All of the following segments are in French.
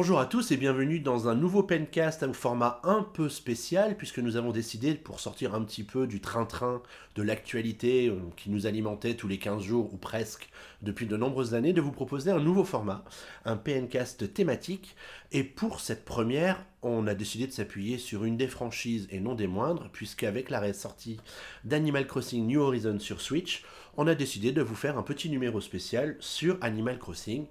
bonjour à tous et bienvenue dans un nouveau pencast au format un peu spécial puisque nous avons décidé pour sortir un petit peu du train-train de l'actualité euh, qui nous alimentait tous les 15 jours ou presque depuis de nombreuses années de vous proposer un nouveau format, un pencast thématique. Et pour cette première on a décidé de s'appuyer sur une des franchises et non des moindres puisqu'avec la sortie d'Animal Crossing New Horizons sur Switch on a décidé de vous faire un petit numéro spécial sur Animal Crossing.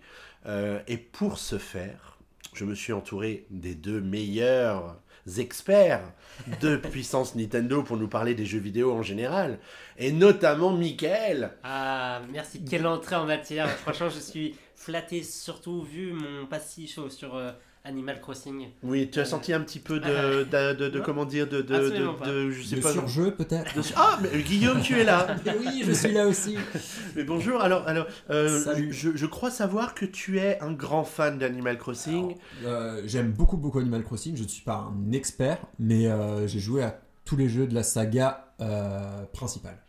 Euh, et pour ce faire, je me suis entouré des deux meilleurs experts de puissance Nintendo pour nous parler des jeux vidéo en général, et notamment Michael. Ah, merci. Quelle entrée en matière. Franchement, je suis flatté, surtout vu mon passif sur euh, Animal Crossing. Oui, tu as senti un petit peu de, de, de, comment dire, de, de, de, je sais pas, surjeu peut-être. Ah, mais Guillaume, tu es là. oui, je suis là aussi. Mais bonjour. Alors, alors, euh, je, je, crois savoir que tu es un grand fan d'Animal Crossing. Euh, j'aime beaucoup beaucoup Animal Crossing. Je ne suis pas un expert, mais euh, j'ai joué à tous les jeux de la saga principale.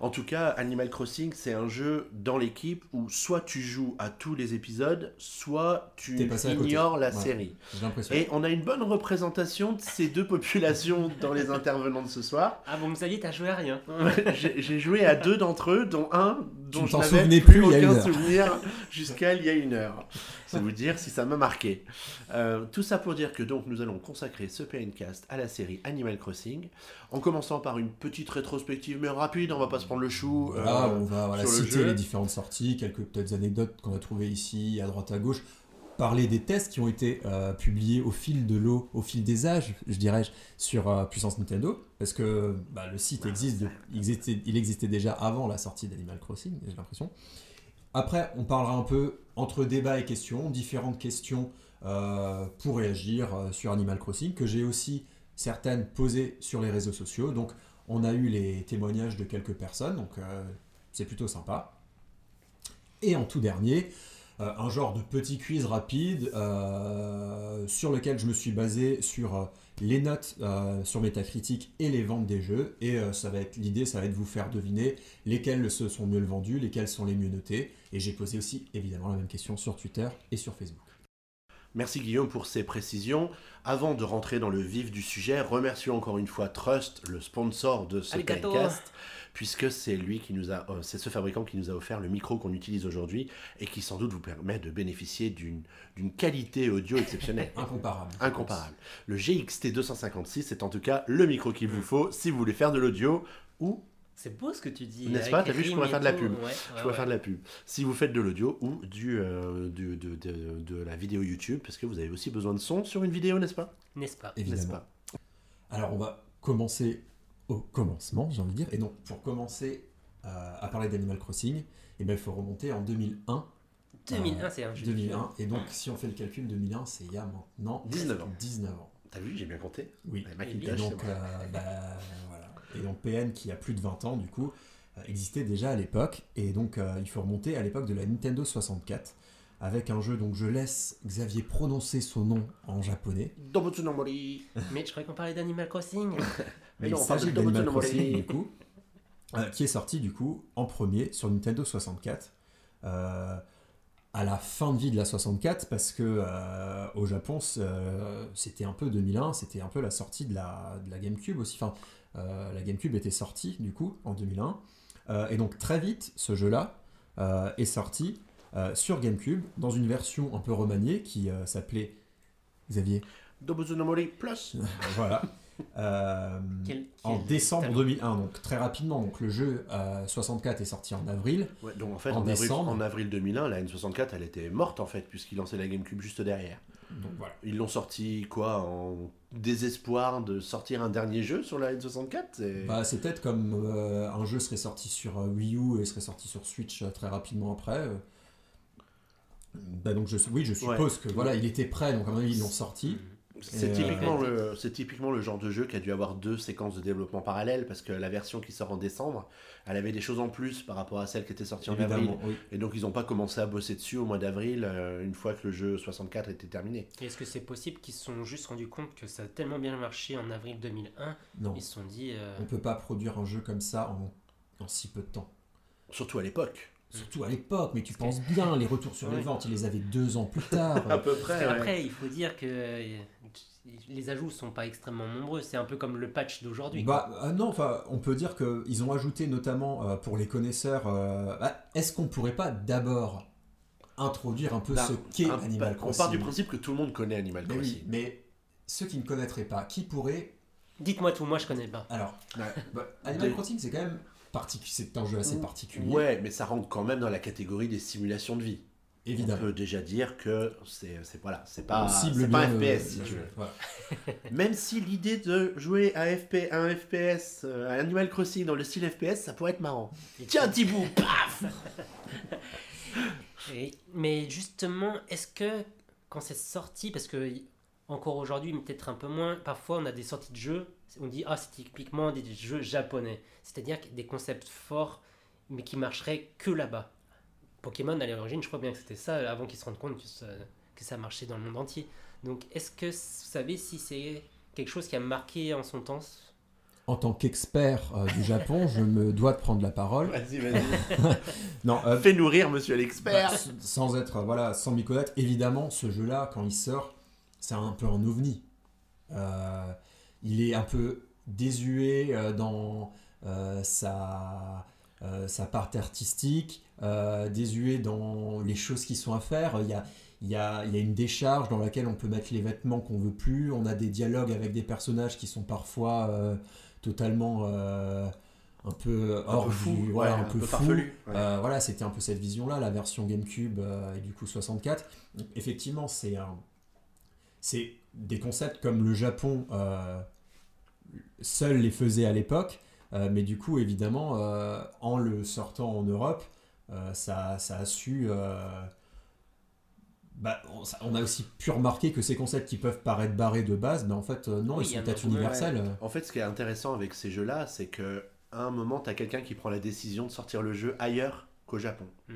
En tout cas, Animal Crossing, c'est un jeu dans l'équipe où soit tu joues à tous les épisodes, soit tu ignores la série. Et on a une bonne représentation de ces deux populations dans les intervenants de ce soir. Ah bon, vous saviez, t'as joué à rien. J'ai joué à deux d'entre eux, dont un dont je n'avais plus, aucun souvenir jusqu'à il y a une heure. C'est vous dire si ça m'a marqué. Euh, tout ça pour dire que donc nous allons consacrer ce PNcast à la série Animal Crossing, en commençant par une petite rétrospective mais rapide, on va pas se prendre le chou. Euh, on va citer les différentes sorties, quelques petites anecdotes qu'on a trouvées ici, à droite à gauche parler des tests qui ont été euh, publiés au fil de l'eau, au fil des âges, je dirais, sur Puissance Nintendo, parce que bah, le site existe, il, existait, il existait déjà avant la sortie d'Animal Crossing, j'ai l'impression. Après, on parlera un peu entre débat et questions, différentes questions euh, pour réagir euh, sur Animal Crossing, que j'ai aussi certaines posées sur les réseaux sociaux. Donc, on a eu les témoignages de quelques personnes, donc euh, c'est plutôt sympa. Et en tout dernier, un genre de petit quiz rapide sur lequel je me suis basé sur les notes euh, sur Metacritic et les ventes des jeux. Et euh, ça va être l'idée, ça va être de vous faire deviner lesquels se sont mieux vendus, lesquels sont les mieux notés. Et j'ai posé aussi évidemment la même question sur Twitter et sur Facebook. Merci Guillaume pour ces précisions. Avant de rentrer dans le vif du sujet, remercions encore une fois Trust, le sponsor de ce podcast puisque c'est lui qui nous a, euh, c'est ce fabricant qui nous a offert le micro qu'on utilise aujourd'hui et qui sans doute vous permet de bénéficier d'une qualité audio exceptionnelle. Incomparable. Incomparable. Le GXT 256 est en tout cas le micro qu'il vous faut si vous voulez faire de l'audio ou c'est beau ce que tu dis. N'est-ce pas? T'as vu, je pourrais faire de la pub. je pourrais faire de la pub. Si vous faites de l'audio ou du, euh, de, de, de, la vidéo YouTube, parce que vous avez aussi besoin de son sur une vidéo, n'est-ce pas? N'est-ce pas? Évidemment. Pas? Alors, on va commencer au commencement, j'ai envie de dire. Et donc, pour commencer euh, à parler d'Animal Crossing, eh ben, il faut remonter en 2001. 2001, c'est un jeu. 2001. Et donc, si on fait le calcul, 2001, c'est il y a maintenant 19 ans. 19 ans. T'as vu, j'ai bien compté Oui. Et donc, euh, bah, voilà. et donc, PN, qui a plus de 20 ans, du coup, euh, existait déjà à l'époque. Et donc, il faut remonter à l'époque de la Nintendo 64 avec un jeu donc je laisse Xavier prononcer son nom en japonais. Mais je croyais qu'on parlait d'Animal Crossing. Mais il s'agit d'Animal Crossing du coup, euh, qui est sorti du coup en premier sur Nintendo 64. Euh, à la fin de vie de la 64 parce que euh, au Japon c'était un peu 2001 c'était un peu la sortie de la, de la GameCube aussi enfin la GameCube était sortie du coup en 2001 et donc très vite ce jeu là est sorti sur GameCube dans une version un peu remaniée qui s'appelait Xavier Dobuzunamori Plus. voilà. Euh, en décembre 2001, donc très rapidement. Donc le jeu 64 est sorti en avril. donc en fait, en, décembre, en avril 2001, la N64, elle était morte en fait, puisqu'ils lançaient la GameCube juste derrière. Donc voilà. Ils l'ont sorti quoi en désespoir de sortir un dernier jeu sur la N64 bah, C'est peut-être comme un jeu serait sorti sur Wii U et serait sorti sur Switch très rapidement après. Bah donc je, oui, je suppose que voilà, il était prêt, donc à mon avis ils l'ont sorti. C'est typiquement, le, typiquement le genre de jeu qui a dû avoir deux séquences de développement parallèles parce que la version qui sort en décembre, elle avait des choses en plus par rapport à celle qui était sortie en avril. Et donc ils n'ont pas commencé à bosser dessus au mois d'avril euh, une fois que le jeu 64 était terminé. Est-ce que c'est possible qu'ils se sont juste rendus compte que ça a tellement bien marché en avril 2001 Non. Ils se sont dit. Euh... On peut pas produire un jeu comme ça en, en si peu de temps. Surtout à l'époque. Surtout à l'époque, mais tu penses bien, les retours sur les ventes, ils les avaient deux ans plus tard. à peu près. Après, il faut dire que euh, les ajouts sont pas extrêmement nombreux. C'est un peu comme le patch d'aujourd'hui. Bah euh, non, enfin, on peut dire qu'ils ont ajouté notamment euh, pour les connaisseurs. Bah, est-ce qu'on pourrait pas d'abord introduire un peu bah, ce qu'est Animal Crossing On part du principe que tout le monde connaît Animal Crossing. Oui, mais ceux qui ne connaîtraient pas, qui pourrait Dites-moi tout, moi je connais pas. Alors, bah, Animal Crossing, c'est quand même c'est un jeu assez particulier. Ouais, mais ça rentre quand même dans la catégorie des simulations de vie. Évidemment. On peut déjà dire que c'est voilà, c'est pas c'est pas un FPS si tu veux. Même si l'idée de jouer à FP, un FPS, euh, à Animal Crossing dans le style FPS, ça pourrait être marrant. Tiens, Thibaut, paf Mais justement, est-ce que quand c'est sorti, parce que encore aujourd'hui, peut-être un peu moins, parfois on a des sorties de jeux, on dit ah c'est typiquement des jeux japonais, c'est-à-dire des concepts forts mais qui marcheraient que là-bas. Pokémon à l'origine, je crois bien que c'était ça avant qu'ils se rendent compte que ça, que ça marchait dans le monde entier. Donc est-ce que vous savez si c'est quelque chose qui a marqué en son temps? En tant qu'expert euh, du Japon, je me dois de prendre la parole. Vas-y, vas-y. non, euh, fais nourrir, monsieur l'expert. Bah, sans être, voilà, sans m'y connaître, évidemment, ce jeu-là, quand il sort, c'est un peu un ovni. Euh, il est un peu désuet euh, dans euh, sa, sa part artistique, désuet dans les choses qui sont à faire. Il y a, il y, a, il y a, une décharge dans laquelle on peut mettre les vêtements qu'on veut plus. On a des dialogues avec des personnages qui sont parfois totalement un peu hors un fou, voilà, un, peu, fou. voilà, c'était un peu cette vision-là, la version GameCube et du coup 64. Effectivement, c'est un, c'est des concepts comme le Japon euh, seul les faisait à l'époque, euh, mais du coup, évidemment, euh, en le sortant en Europe, ça, ça, a su. Bah, on, a aussi pu remarquer que ces concepts qui peuvent paraître barrés de base, mais en fait, non, ils sont peut-être universels. En fait, ce qui est intéressant avec ces jeux-là, c'est que à un moment, tu as quelqu'un qui prend la décision de sortir le jeu ailleurs qu'au Japon. Hmm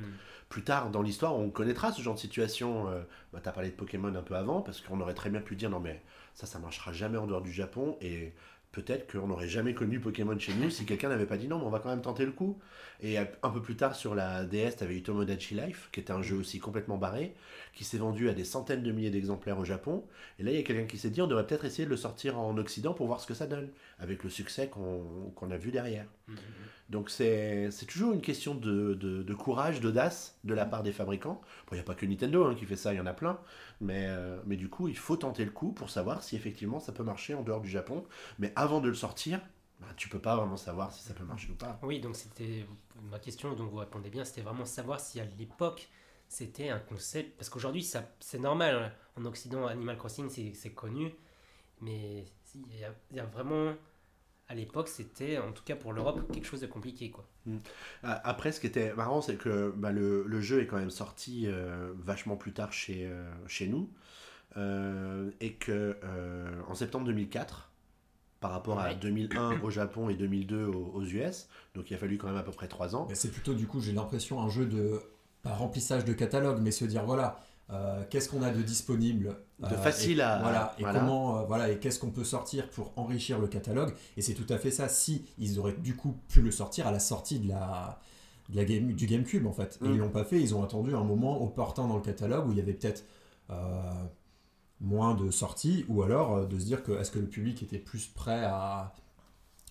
plus tard dans l'histoire, on connaîtra ce genre de situation. Euh, bah, tu as parlé de Pokémon un peu avant, parce qu'on aurait très bien pu dire non, mais ça, ça marchera jamais en dehors du Japon. Et peut-être qu'on n'aurait jamais connu Pokémon chez nous si quelqu'un n'avait pas dit non, mais on va quand même tenter le coup. Et un peu plus tard sur la DS, tu avais eu Tomodachi Life, qui était un jeu aussi complètement barré, qui s'est vendu à des centaines de milliers d'exemplaires au Japon. Et là, il y a quelqu'un qui s'est dit on devrait peut-être essayer de le sortir en Occident pour voir ce que ça donne, avec le succès qu'on a vu derrière. Mmh. Donc c'est toujours une question de, de, courage, d'audace de la part des fabricants. Il n'y a pas que Nintendo hein, qui fait ça, il y en a plein. Mais, euh, mais du coup, il faut tenter le coup pour savoir si effectivement ça peut marcher en dehors du Japon. Mais avant de le sortir, bah, tu peux pas vraiment savoir si ça peut marcher ou pas. Oui, donc c'était ma question, donc vous répondez bien, c'était vraiment savoir si à l'époque c'était un concept. Parce qu'aujourd'hui, c'est normal, hein. en Occident, Animal Crossing c'est connu. Mais il y, y a vraiment à l'époque, c'était, en tout cas pour l'Europe, quelque chose de compliqué. Quoi. Hmm. Après, ce qui était marrant, c'est que bah, le, le, jeu est quand même sorti euh, vachement plus tard chez, euh, chez nous. Euh, et que en septembre 2004, par rapport à 2001 au Japon et 2002 aux, US, donc il a fallu quand même à peu près 3 ans. C'est plutôt du coup, j'ai l'impression, un jeu de pas remplissage de catalogue, mais se dire voilà, euh, qu'est-ce qu'on a de disponible de euh, facile à voilà et comment euh, voilà et qu'est-ce qu'on peut sortir pour enrichir le catalogue. Et c'est tout à fait ça si ils auraient du coup pu le sortir à la sortie de la, de la game, du GameCube en fait. Et ils mm. l'ont pas fait ils ont attendu un moment opportun dans le catalogue où il y avait peut-être moins de sorties ou alors de se dire que est-ce que le public était plus prêt à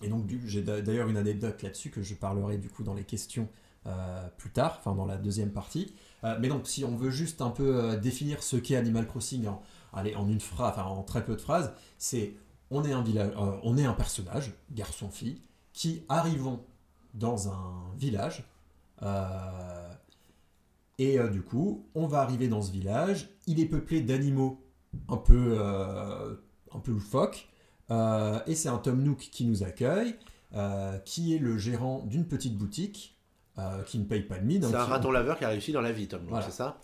et donc j'ai d'ailleurs une anecdote là-dessus que je parlerai du coup dans les questions plus tard enfin dans la deuxième partie euh, mais donc, si on veut juste un peu euh, définir ce qu'est Animal Crossing en, allez, en une phrase, enfin en très peu de phrases, c'est on est un village, euh, on est un personnage, garçon-fille, qui arrivons dans un village. et du coup, on va arriver dans ce village. Il est peuplé d'animaux un peu, un peu loufoques. et c'est un Tom Nook qui nous accueille, qui est le gérant d'une petite boutique euh, qui ne paye pas de mine. C'est un raton laveur qui a réussi dans la vie, Tom, c'est ça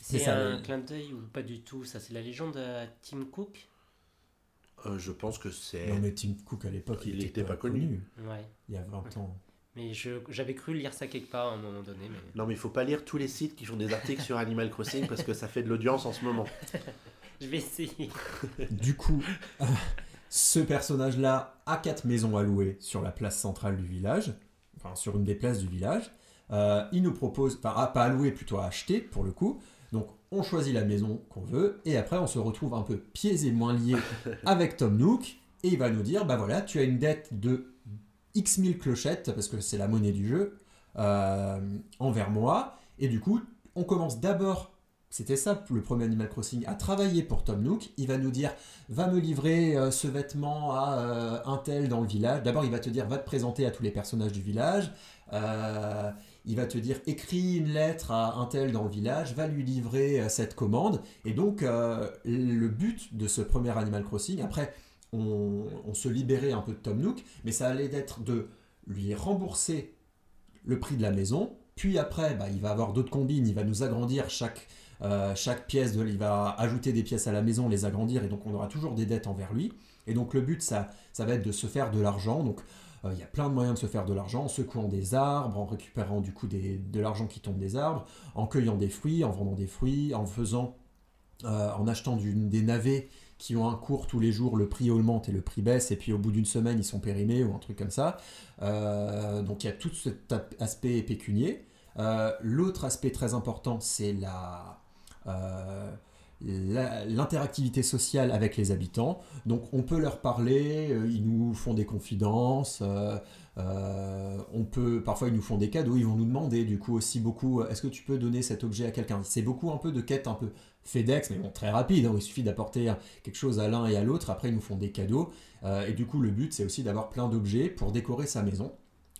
C'est un clin d'œil ou pas du tout Ça, c'est la légende de Tim Cook euh, Je pense que c'est. Non, mais Tim Cook à l'époque, il n'était pas, connu. Ouais. Il y a 20 ans. Mais j'avais cru lire ça quelque part à un moment donné. Mais... Non, mais il faut pas lire tous les sites qui font des articles sur Animal Crossing parce que ça fait de l'audience en ce moment. Je vais essayer. du coup, ce personnage-là a quatre maisons à louer sur la place centrale du village sur une des places du village. il nous propose, enfin pas à louer, plutôt à acheter pour le coup. Donc on choisit la maison qu'on veut et après on se retrouve un peu pieds et moins liés avec Tom Nook et il va nous dire bah voilà tu as une dette de X mille clochettes parce que c'est la monnaie du jeu envers moi et du coup on commence d'abord c'était ça le premier Animal Crossing, à travailler pour Tom Nook. Il va nous dire, va me livrer euh, ce vêtement à euh, un tel dans le village. D'abord, il va te dire, va te présenter à tous les personnages du village. Euh, il va te dire, écris une lettre à un tel dans le village, va lui livrer cette commande. Et donc, le but de ce premier Animal Crossing, après, on, se libérait un peu de Tom Nook, mais ça allait être de lui rembourser le prix de la maison. Puis après, bah, il va avoir d'autres combines, il va nous agrandir chaque euh, chaque pièce, il va ajouter des pièces à la maison, les agrandir, et donc on aura toujours des dettes envers lui. Et donc le but, ça, ça va être de se faire de l'argent. Donc euh, il y a plein de moyens de se faire de l'argent en secouant des arbres, en récupérant du coup des, de l'argent qui tombe des arbres, en cueillant des fruits, en vendant des fruits, en faisant, euh, en achetant des navets qui ont un cours tous les jours, le prix augmente et le prix baisse, et puis au bout d'une semaine ils sont périmés ou un truc comme ça. donc il y a tout cet aspect pécunier. L'autre aspect très important, c'est la, l'interactivité sociale avec les habitants. Donc on peut leur parler, euh, ils nous font des confidences, euh, on peut, parfois ils nous font des cadeaux, ils vont nous demander du coup aussi beaucoup, est-ce que tu peux donner cet objet à quelqu'un? C'est beaucoup un peu de quête un peu FedEx, mais bon très rapide, hein, il suffit d'apporter quelque chose à l'un et à l'autre, après ils nous font des cadeaux. et du coup le but c'est aussi d'avoir plein d'objets pour décorer sa maison.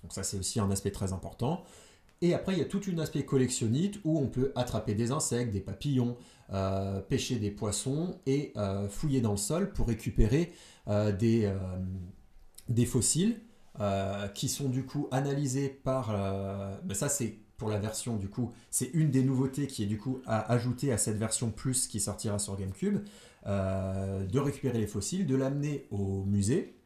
Donc ça c'est aussi un aspect très important. Et après, il y a tout un aspect collectionnite où on peut attraper des insectes, des papillons, euh, pêcher des poissons et euh, fouiller dans le sol pour récupérer euh, des, des fossiles qui sont du coup analysés par... mais ça, c'est pour la version du coup, c'est une des nouveautés qui est du coup à ajouter à cette version plus qui sortira sur GameCube, de récupérer les fossiles, de l'amener au musée.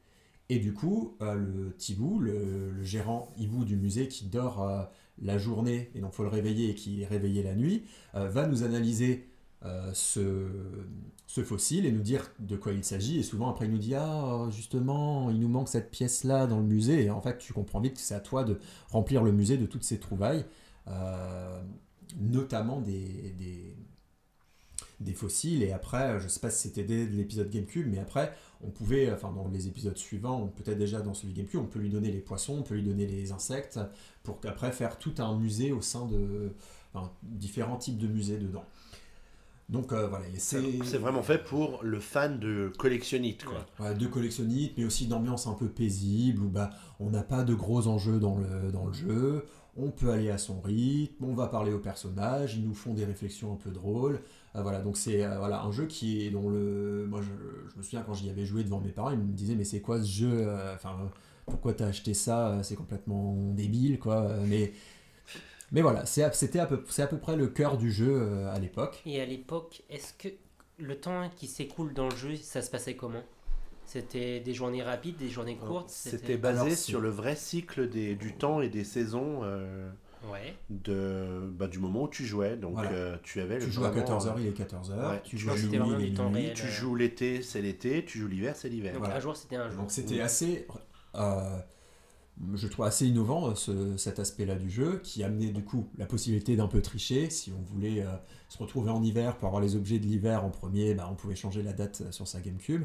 Et du coup, le Tibou, le, le, gérant hibou du musée qui dort la journée, et donc faut le réveiller et qui est réveillé la nuit, euh, va nous analyser euh, ce, fossile et nous dire de quoi il s'agit. Et souvent, après, il nous dit Ah, justement, il nous manque cette pièce-là dans le musée. Et en fait, tu comprends vite que c'est à toi de remplir le musée de toutes ces trouvailles, euh, notamment des, des, fossiles. Et après, je sais pas si c'était dès l'épisode GameCube, mais après, on pouvait, enfin dans les épisodes suivants, peut-être déjà dans celui GameCube, on peut lui donner les poissons, on peut lui donner les insectes, pour qu'après faire tout un musée au sein de différents types de musées dedans. Donc euh, voilà, c'est vraiment fait pour le fan de collectionnite quoi. de collectionnite, mais aussi d'ambiance un peu paisible où bah on n'a pas de gros enjeux dans le dans le jeu, on peut aller à son rythme, on va parler aux personnages, ils nous font des réflexions un peu drôles. Euh, voilà, donc c'est euh, voilà, un jeu qui est dont le. Moi, je, me souviens quand j'y avais joué devant mes parents, ils me disaient, mais c'est quoi ce jeu euh, Enfin, pourquoi t'as acheté ça C'est complètement débile, quoi. Mais. Mais voilà, c'était à peu, c'est à peu près le cœur du jeu à l'époque. Et à l'époque, est-ce que le temps qui s'écoule dans le jeu, ça se passait comment? C'était des journées rapides, des journées courtes? C'était basé sur le vrai cycle des, du temps et des saisons de, bah, du moment où tu jouais. Donc euh, tu avais Tu joues à 14h, il est 14h. tu, joues nuit, tu joues l'été, c'est l'été. Tu joues l'hiver, c'est l'hiver. Donc un jour, c'était un jour. Donc c'était assez. Euh, je trouve assez innovant ce, cet aspect-là du jeu qui amenait du coup la possibilité d'un peu tricher. Si on voulait euh, se retrouver en hiver pour avoir les objets de l'hiver en premier, bah, on pouvait changer la date sur sa GameCube.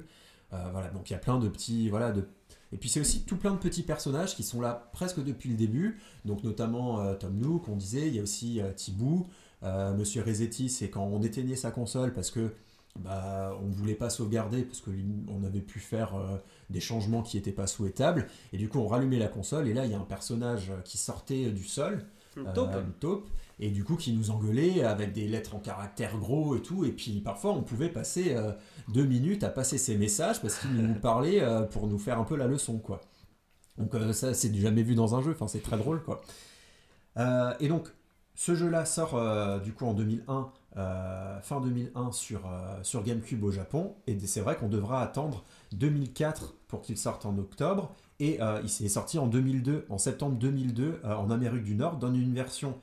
Voilà, donc il y a plein de petits, voilà, de et puis c'est aussi tout plein de petits personnages qui sont là presque depuis le début, donc notamment euh, Tom Nook, on disait, il y a aussi euh, Thibaut, euh, Monsieur Resetti, c'est quand on éteignait sa console parce que bah, on ne voulait pas sauvegarder parce qu'on avait pu faire des changements qui n'étaient pas souhaitables, et du coup on rallumait la console, et là il y a un personnage qui sortait du sol, une taupe. Et du coup qui nous engueulait avec des lettres en caractère gros et tout, et puis parfois on pouvait passer deux minutes à passer ses messages parce qu'il nous parlait euh, pour nous faire un peu la leçon, quoi. Donc euh, ça, c'est du jamais vu dans un jeu, enfin c'est très drôle, quoi. Euh, et donc, ce jeu-là sort du coup en 2001, fin 2001 sur, sur GameCube au Japon, et c'est vrai qu'on devra attendre 2004 pour qu'il sorte en octobre, et il s'est sorti en 2002, en septembre 2002, en Amérique du Nord, dans une version...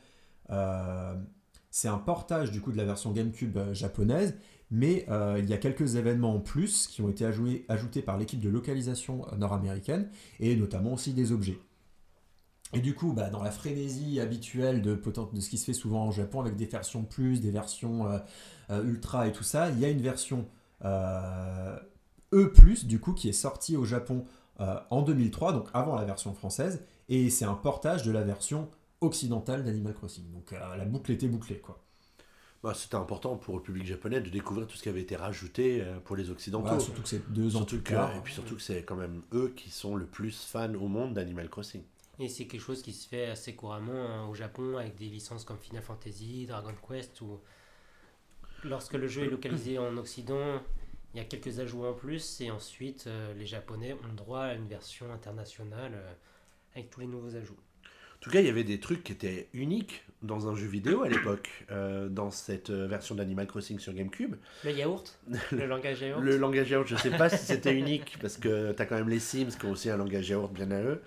c'est un portage du coup de la version GameCube japonaise mais euh, il y a quelques événements en plus qui ont été ajoutés, par l'équipe de localisation nord-américaine, et notamment aussi des objets. Et du coup, bah, dans la frénésie habituelle de, de ce qui se fait souvent au Japon, avec des versions plus, des versions euh, euh, ultra et tout ça, il y a une version euh, E, du coup, qui est sortie au Japon en 2003, donc avant la version française, et c'est un portage de la version occidentale d'Animal Crossing. Donc la boucle était bouclée, quoi. Bah, c'était important pour le public japonais de découvrir tout ce qui avait été rajouté pour les occidentaux. surtout que c'est deux ans plus tard. Et puis surtout que c'est quand même eux qui sont le plus fans au monde d'Animal Crossing. Et c'est quelque chose qui se fait assez couramment hein, au Japon avec des licences comme Final Fantasy, Dragon Quest, ou lorsque le jeu est localisé en Occident, il y a quelques ajouts en plus, et ensuite euh, les Japonais ont droit à une version internationale euh, avec tous les nouveaux ajouts. En tout cas, il y avait des trucs qui étaient uniques dans un jeu vidéo à l'époque, euh, dans cette version d'Animal Crossing sur GameCube. Le yaourt Le langage yaourt Le langage yaourt, je ne sais pas si c'était unique, parce que tu as quand même les Sims qui ont aussi un langage yaourt bien à eux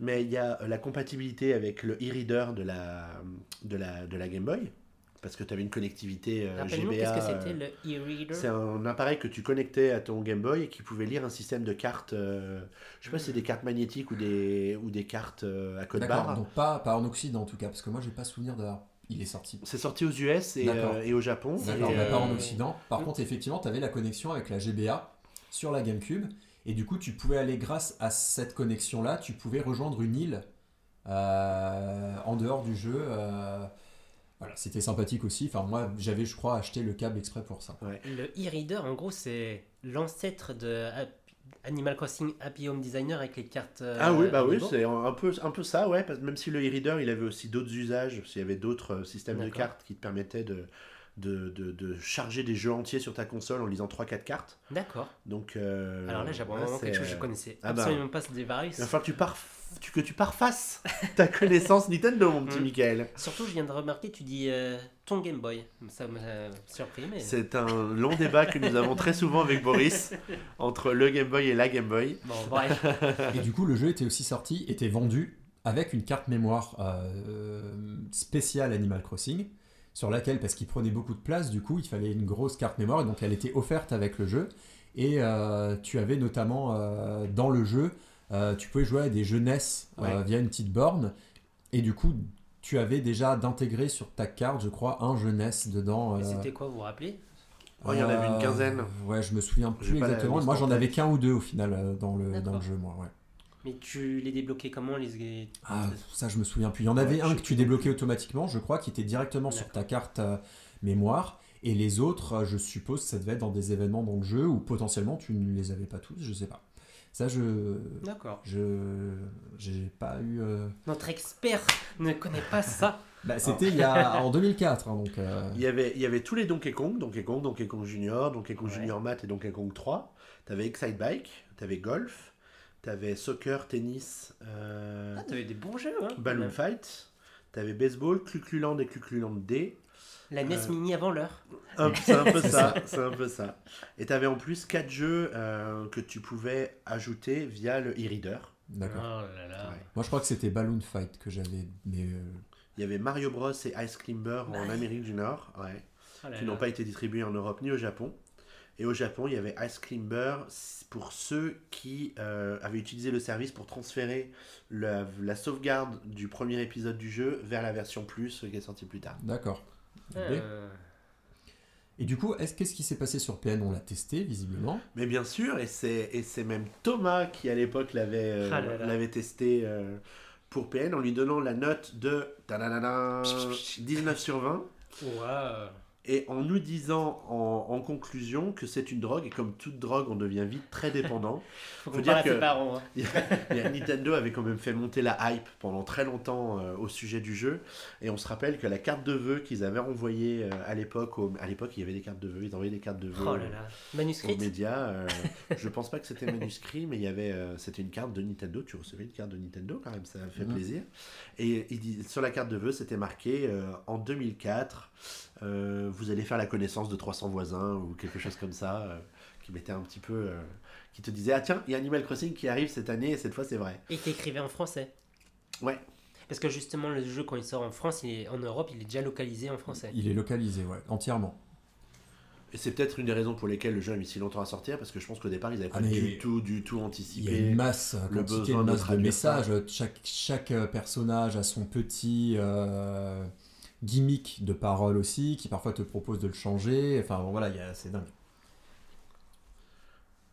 mais il y a la compatibilité avec le e-reader de la, de, la, de la Game Boy. Parce que tu avais une connectivité euh, GBA. Qu'est-ce que c'était le e-reader C'est un appareil que tu connectais à ton Game Boy et qui pouvait lire un système de cartes. Euh, je sais pas si c'est des cartes magnétiques ou des, ou des cartes euh, à code barre. donc pas, pas en Occident en tout cas, parce que moi j'ai pas souvenir de. Il est sorti. C'est sorti aux US et, et au Japon. D'accord, mais pas en Occident. Par contre, effectivement, tu avais la connexion avec la GBA sur la GameCube et du coup, tu pouvais aller, grâce à cette connexion-là, tu pouvais rejoindre une île euh, en dehors du jeu. Euh, voilà, c'était sympathique aussi. Enfin, moi, j'avais, je crois, acheté le câble exprès pour ça. Le e-reader, en gros, c'est l'ancêtre de Animal Crossing Happy Home Designer avec les cartes. Euh, ah oui, bah oui, c'est un peu, un peu ça, ouais. Parce même si le e-reader, il avait aussi d'autres usages, s'il y avait d'autres systèmes de cartes qui te permettaient de, de, de, de, charger des jeux entiers sur ta console en lisant 3-4 cartes. D'accord. Donc, euh, Alors là, j'ai vraiment quelque chose que je connaissais ah bah, absolument pas, c'est des virus. Il va falloir que tu, pars, tu, que tu parfasses ta connaissance Nintendo, mon petit mm. Michael. Surtout, je viens de remarquer, tu dis euh, ton Game Boy. Ça m'a surpris. Mais... C'est un long débat que nous avons très souvent avec Boris entre le Game Boy et la Game Boy. Bon, bref. et du coup, le jeu était aussi sorti, était vendu avec une carte mémoire euh, spéciale Animal Crossing sur laquelle, parce qu'il prenait beaucoup de place, du coup, il fallait une grosse carte mémoire, et donc elle était offerte avec le jeu. Et euh, tu avais notamment euh, dans le jeu, euh, tu pouvais jouer à des jeunesses via une petite borne, et du coup, tu avais déjà d'intégrer sur ta carte, je crois, un jeunesse dedans. C'était quoi, vous vous rappelez? Oh, Il y en avait une quinzaine. Ouais, je me souviens plus exactement. Moi, j'en avais qu'un ou deux au final dans le, dans le jeu, moi. Ouais. Mais tu les débloquais comment les... Ah, ça je me souviens plus. Il y en avait un que tu débloquais automatiquement, je crois, qui était directement sur ta carte euh, mémoire. Et les autres, euh, je suppose, ça devait être dans des événements dans le jeu ou potentiellement tu ne les avais pas tous, je sais pas. Ça, je. D'accord. Je. J'ai pas eu. Euh, Notre expert ne connaît pas ça. bah, C'était il y a en 2004. Hein, donc, il, y avait, il y avait tous les Donkey Kong, Donkey Kong, Donkey Kong Junior, Donkey Kong Junior Math et Donkey Kong 3. Tu avais Excite Bike, tu avais Golf, T'avais soccer, tennis. Euh, ah, t'avais des bons jeux, hein Balloon Fight. T'avais baseball, Clucluland et Clucluland D. La NES euh, Mini avant l'heure. C'est un peu ça, c'est un peu ça. Et t'avais en plus quatre jeux euh, que tu pouvais ajouter via le e-reader. D'accord. Oh Moi, je crois que c'était Balloon Fight que j'avais. Mais Il y avait Mario Bros et Ice Climber en Amérique du Nord, ouais, oh qui n'ont pas été distribués en Europe ni au Japon. Et au Japon, il y avait Ice Climber pour ceux qui euh, avaient utilisé le service pour transférer la, sauvegarde du premier épisode du jeu vers la version plus qui est sortie plus tard. D'accord. Euh. Et du coup, est-ce qu'est-ce qui s'est passé sur PN On l'a testé visiblement. Mais bien sûr, et c'est et c'est même Thomas qui à l'époque l'avait euh, ah l'avait testé pour PN en lui donnant la note de 19 sur 20. Wow et en nous disant en, conclusion que c'est une drogue et comme toute drogue on devient vite très dépendant. Faut, Faut dire que parents, hein. Nintendo avait quand même fait monter la hype pendant très longtemps euh, au sujet du jeu et on se rappelle que la carte de vœux qu'ils avaient envoyée euh, à l'époque à l'époque il y avait des cartes de vœux ils envoyaient des cartes de vœux oh là là. Aux médias euh, je pense pas que c'était manuscrit mais il y avait c'était une carte de Nintendo tu recevais une carte de Nintendo quand même ça fait mhm. plaisir et il dit, sur la carte de vœux c'était marqué en 2004 euh, vous allez faire la connaissance de 300 voisins ou quelque chose comme ça, euh, qui mettait un petit peu. Euh, qui te disait Ah tiens, il y a Animal Crossing qui arrive cette année et cette fois c'est vrai. Et qui écrivait en français. Ouais. Parce que justement, le jeu, quand il sort en France, il est, en Europe, il est déjà localisé en français. Il est localisé, ouais, entièrement. Et c'est peut-être une des raisons pour lesquelles le jeu a mis si longtemps à sortir, parce que je pense qu'au départ, ils n'avaient Ah, pas du tout, du tout Il y a anticipé. une masse, le besoin de masse de, messages. Chaque, chaque personnage a son petit euh, gimmick de parole aussi, qui parfois te propose de le changer. Enfin bon, voilà, il y a- c'est dingue.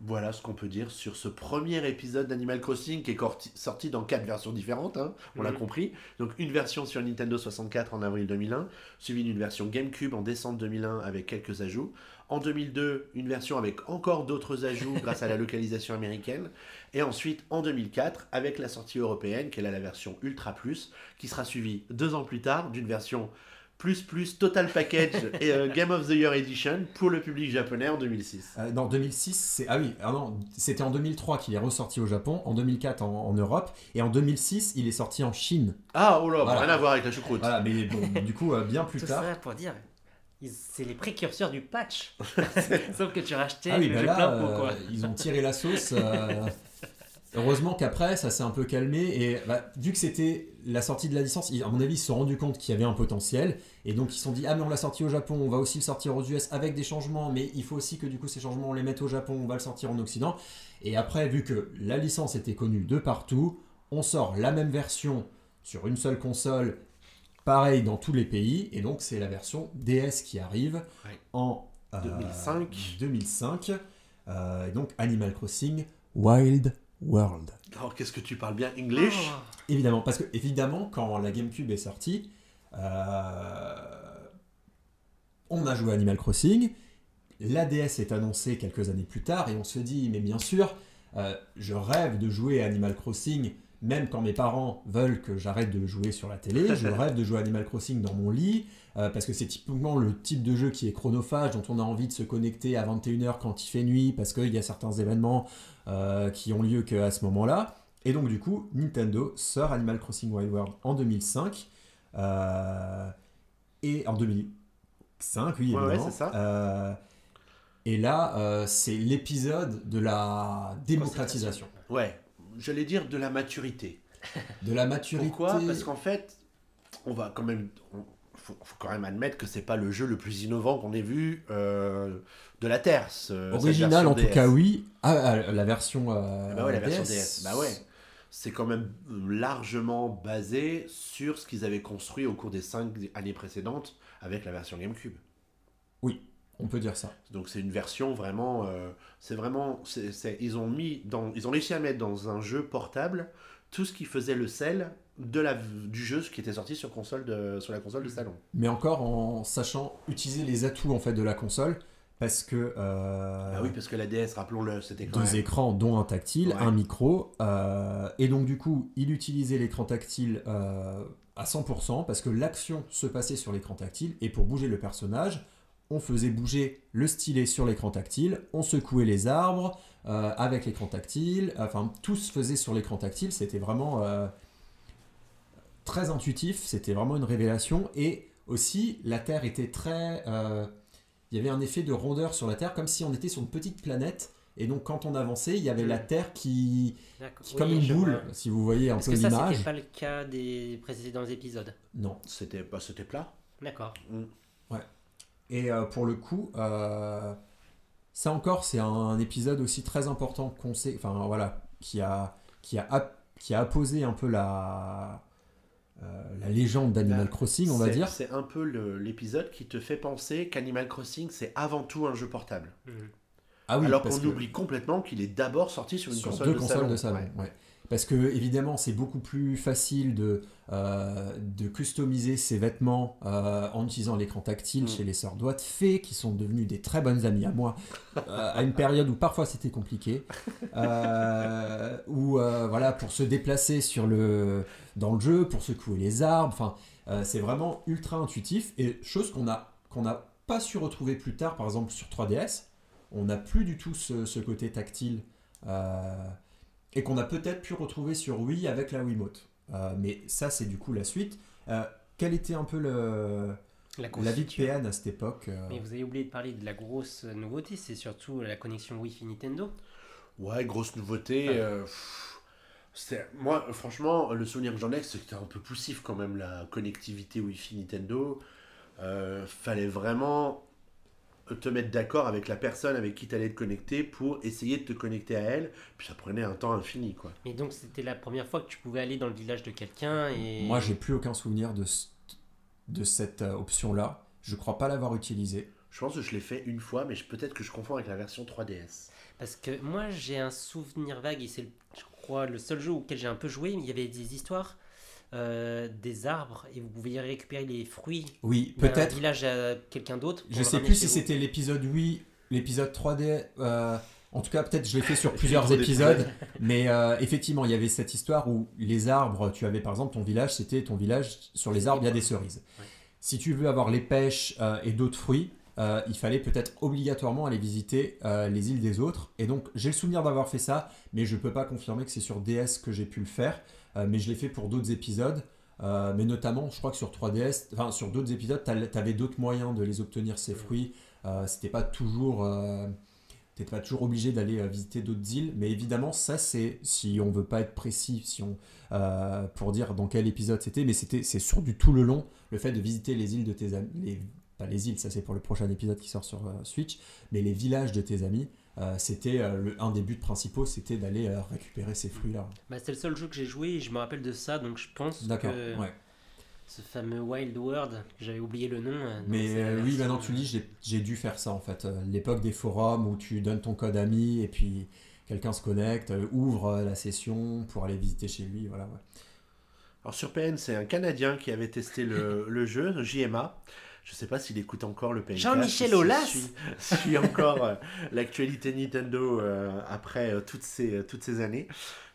Voilà ce qu'on peut dire sur ce premier épisode d'Animal Crossing qui est sorti dans quatre versions différentes, hein, on l'a Mhm. compris. Donc une version sur Nintendo 64 en avril 2001, suivie d'une version GameCube en décembre 2001 avec quelques ajouts. En 2002, une version avec encore d'autres ajouts grâce à la localisation américaine. Et ensuite, en 2004, avec la sortie européenne, qui est là la version Ultra Plus, qui sera suivie deux ans plus tard d'une version plus plus Total Package et euh, Game of the Year Edition pour le public japonais en 2006. Euh, non, 2006, c'est ah oui, ah non, c'était en 2003 qu'il est ressorti au Japon, en 2004 en, en Europe, et en 2006 il est sorti en Chine. Ah, oh là, Voilà. rien à voir avec la choucroute. Voilà, mais bon, du coup euh, bien plus Tout tard. ça pour dire, c'est les précurseurs du patch. Sauf que tu rachetais Ah oui, le bah jeu là, plein pot, euh, quoi. ils ont tiré la sauce. euh, Heureusement qu'après, ça s'est un peu calmé. Et bah, vu que c'était la sortie de la licence, à mon avis, ils se sont rendus compte qu'il y avait un potentiel. Et donc, ils se sont dit Ah, mais on l'a sorti au Japon, on va aussi le sortir aux US avec des changements. Mais il faut aussi que du coup, ces changements, on les mette au Japon, on va le sortir en Occident. Et après, vu que la licence était connue de partout, on sort la même version sur une seule console, pareil dans tous les pays. Et donc, c'est la version DS qui arrive Ouais. en euh, 2005. 2005. Euh, et donc, Animal Crossing Wild World. Alors, qu'est-ce que tu parles bien English Oh. Évidemment, parce que évidemment, quand la GameCube est sortie, euh, on a joué à Animal Crossing. La DS est annoncée quelques années plus tard et on se dit, mais bien sûr, euh, je rêve de jouer à Animal Crossing, même quand mes parents veulent que j'arrête de jouer sur la télé. Je rêve de jouer Animal Crossing dans mon lit, euh, parce que c'est typiquement le type de jeu qui est chronophage, dont on a envie de se connecter à 21h quand il fait nuit, parce qu'il y a certains événements euh, qui ont lieu qu'à ce moment-là. Et donc du coup, Nintendo sort Animal Crossing Wild World en 2005. euh, et en 2005, oui, Ouais, ouais, évidemment. c'est ça. Et là, c'est l'épisode de la démocratisation, Ouais, j'allais dire de la maturité. de la maturité. Pourquoi? Parce qu'en fait, on va quand même. on- faut, faut quand même admettre que c'est pas le jeu le plus innovant qu'on ait vu euh, de la Terre. ce- Original, en tout cas, oui. Ah, ah, la version. euh, Bah ouais, la version DS. DS. Bah ouais. C'est quand même largement basé sur ce qu'ils avaient construit au cours des cinq années précédentes avec la version GameCube. On peut dire ça. Donc c'est une version vraiment, euh, c'est vraiment, ils ont mis dans, ils ont réussi à mettre dans un jeu portable tout ce qui faisait le sel de la, du jeu qui était sorti sur console de, sur la console de salon. Mais encore en sachant utiliser les atouts en fait de la console, parce que. euh, Ah oui, parce que la DS, rappelons-le, c'était deux même. écrans, dont un tactile, Ouais. un micro. euh, et donc, du coup, il utilisait l'écran tactile à 100% parce que l'action se passait sur l'écran tactile. Et pour bouger le personnage, on faisait bouger le stylet sur l'écran tactile, on secouait les arbres euh, avec l'écran tactile. Enfin, tout se faisait sur l'écran tactile. C'était vraiment euh, très intuitif. C'était vraiment une révélation. Et aussi, la Terre était très. euh, il y avait un effet de rondeur sur la Terre, comme si on était sur une petite planète. Et donc, quand on avançait, il y avait Mm. la Terre qui, D'accord. qui Oui, comme une boule, vois. si vous voyez un peu que ça, l'image. c'était pas le cas des précédents épisodes? Non. C'était, bah, c'était plat. D'accord. Et euh, pour le coup, euh, ça encore, c'est un épisode aussi très important qu'on sait, enfin voilà, qui a, qui a, qui a apposé un peu la, euh, la légende d'Animal Là, Crossing, on va dire. C'est un peu l'épisode qui te fait penser qu'Animal Crossing, c'est avant tout un jeu portable. Ah oui, Alors qu'on que- oublie complètement qu'il est d'abord sorti sur une sur console, deux de, consoles salon. de salon. Ouais. ouais. Parce que évidemment, c'est beaucoup plus facile de, euh, de customiser ses vêtements euh, en utilisant l'écran tactile Mm. chez les sœurs Doigts Fée, qui sont devenues des très bonnes amies à moi, euh, à une période où parfois c'était compliqué, où voilà pour se déplacer sur le dans le jeu, pour secouer les arbres. Enfin, c'est vraiment ultra intuitif et chose qu'on a qu'on n'a pas su retrouver plus tard, par exemple sur 3DS. On n'a plus du tout ce, ce côté tactile euh, et qu'on a peut-être pu retrouver sur Wii avec la Wiimote. Euh, mais ça, c'est du coup la suite. Euh, quel était un peu le La la vie de. PN à cette époque euh, Mais vous avez oublié de parler de la grosse nouveauté, c'est surtout la connexion Wi-Fi Nintendo. Ouais, grosse nouveauté. Ah. euh, pff, moi, franchement, le souvenir que j'en ai, c'est que c'était un peu poussif quand même, la connectivité Wi-Fi Nintendo. Euh, fallait vraiment te mettre d'accord avec la personne avec qui tu allais te connecter pour essayer de te connecter à elle. Puis ça prenait un temps infini, quoi. Et donc c'était la première fois que tu pouvais aller dans le village de quelqu'un et... Moi, j'ai plus aucun souvenir de, de cette euh, option-là. Je crois pas l'avoir utilisée. Je pense que je l'ai fait une fois, mais peut-être que je confonds avec la version 3DS. Parce que moi, j'ai un souvenir vague, et c'est, je crois, le seul jeu auquel j'ai un peu joué, mais il y avait des histoires euh, des arbres et vous pouviez récupérer les fruits oui, peut-être. village à quelqu'un d'autre. Je sais plus si c'était l'épisode 8, l'épisode 3D. Euh, en tout cas, peut-être je l'ai fait sur plusieurs épisodes, mais euh, effectivement, il y avait cette histoire où les arbres, tu avais par exemple ton village, c'était ton village, sur les arbres, il y a des cerises. Si tu veux avoir les pêches et d'autres fruits, il fallait peut-être obligatoirement aller visiter les îles des autres. Et donc, j'ai le souvenir d'avoir fait ça, mais je ne peux pas confirmer que c'est sur DS que j'ai pu le faire. Euh, mais je l'ai fait pour d'autres épisodes. Euh, mais notamment, je crois que sur 3DS, enfin sur d'autres épisodes, tu avais d'autres moyens de les obtenir, ces fruits. Euh, C'était pas toujours. Euh, pas toujours obligé d'aller visiter d'autres îles, mais évidemment, ça c'est, si on veut pas être précis, si on, pour dire dans quel épisode c'était, mais c'était, c'est sur du tout le long, le fait de visiter les îles de tes amis, les, pas les îles, ça c'est pour le prochain épisode qui sort sur Switch, mais les villages de tes amis, euh, c'était euh, un des buts principaux, c'était d'aller euh, récupérer ces fruits-là. Bah, c'était le seul jeu que j'ai joué et je me rappelle de ça, donc je pense que ouais. ce fameux Wild World, j'avais oublié le nom. Mais oui, maintenant tu dis, j'ai dû faire ça en fait. L'époque des forums où tu donnes ton code ami et puis quelqu'un se connecte, ouvre la session pour aller visiter chez lui, voilà. Alors sur PN, c'est un Canadien qui avait testé le, le jeu, JMA. Je ne sais pas s'il écoute encore le PNK. Jean-Michel Aulas suit, suit encore euh, l'actualité Nintendo euh, après euh, toutes, ces, toutes ces années.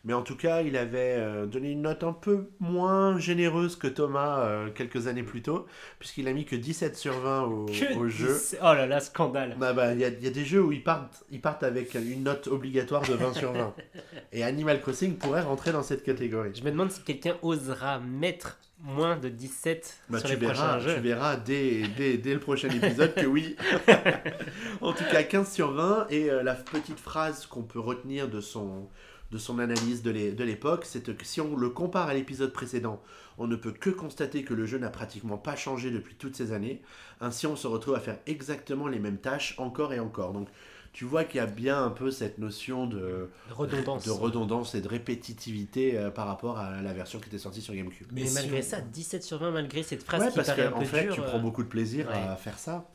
Mais en tout cas, il avait donné une note un peu moins généreuse que Thomas quelques années plus tôt, puisqu'il a mis que 17 sur 20 au, au jeu. Oh là là, scandale bah, bah, Il y, a, y, a des jeux où ils partent, ils partent avec une note obligatoire de 20 sur 20. Et Animal Crossing pourrait rentrer dans cette catégorie. Je me demande si quelqu'un osera mettre moins de 17 bah, sur tu les verras. Tu verras dès, dès, dès, le prochain épisode que oui. en tout cas, 15 sur 20. Et euh, la petite phrase qu'on peut retenir de son, de son analyse de l'époque, c'est que si on le compare à l'épisode précédent, on ne peut que constater que le jeu n'a pratiquement pas changé depuis toutes ces années. Ainsi, on se retrouve à faire exactement les mêmes tâches encore et encore. Donc, tu vois qu'il y a bien un peu cette notion de redondance, de redondance et de répétitivité euh, par rapport à la version qui était sortie sur GameCube. Mais, malgré ça, 17 sur 20, malgré cette phrase ouais, qui parce paraît que, un en peu fait, dure, tu euh, prends beaucoup de plaisir ouais. à faire ça.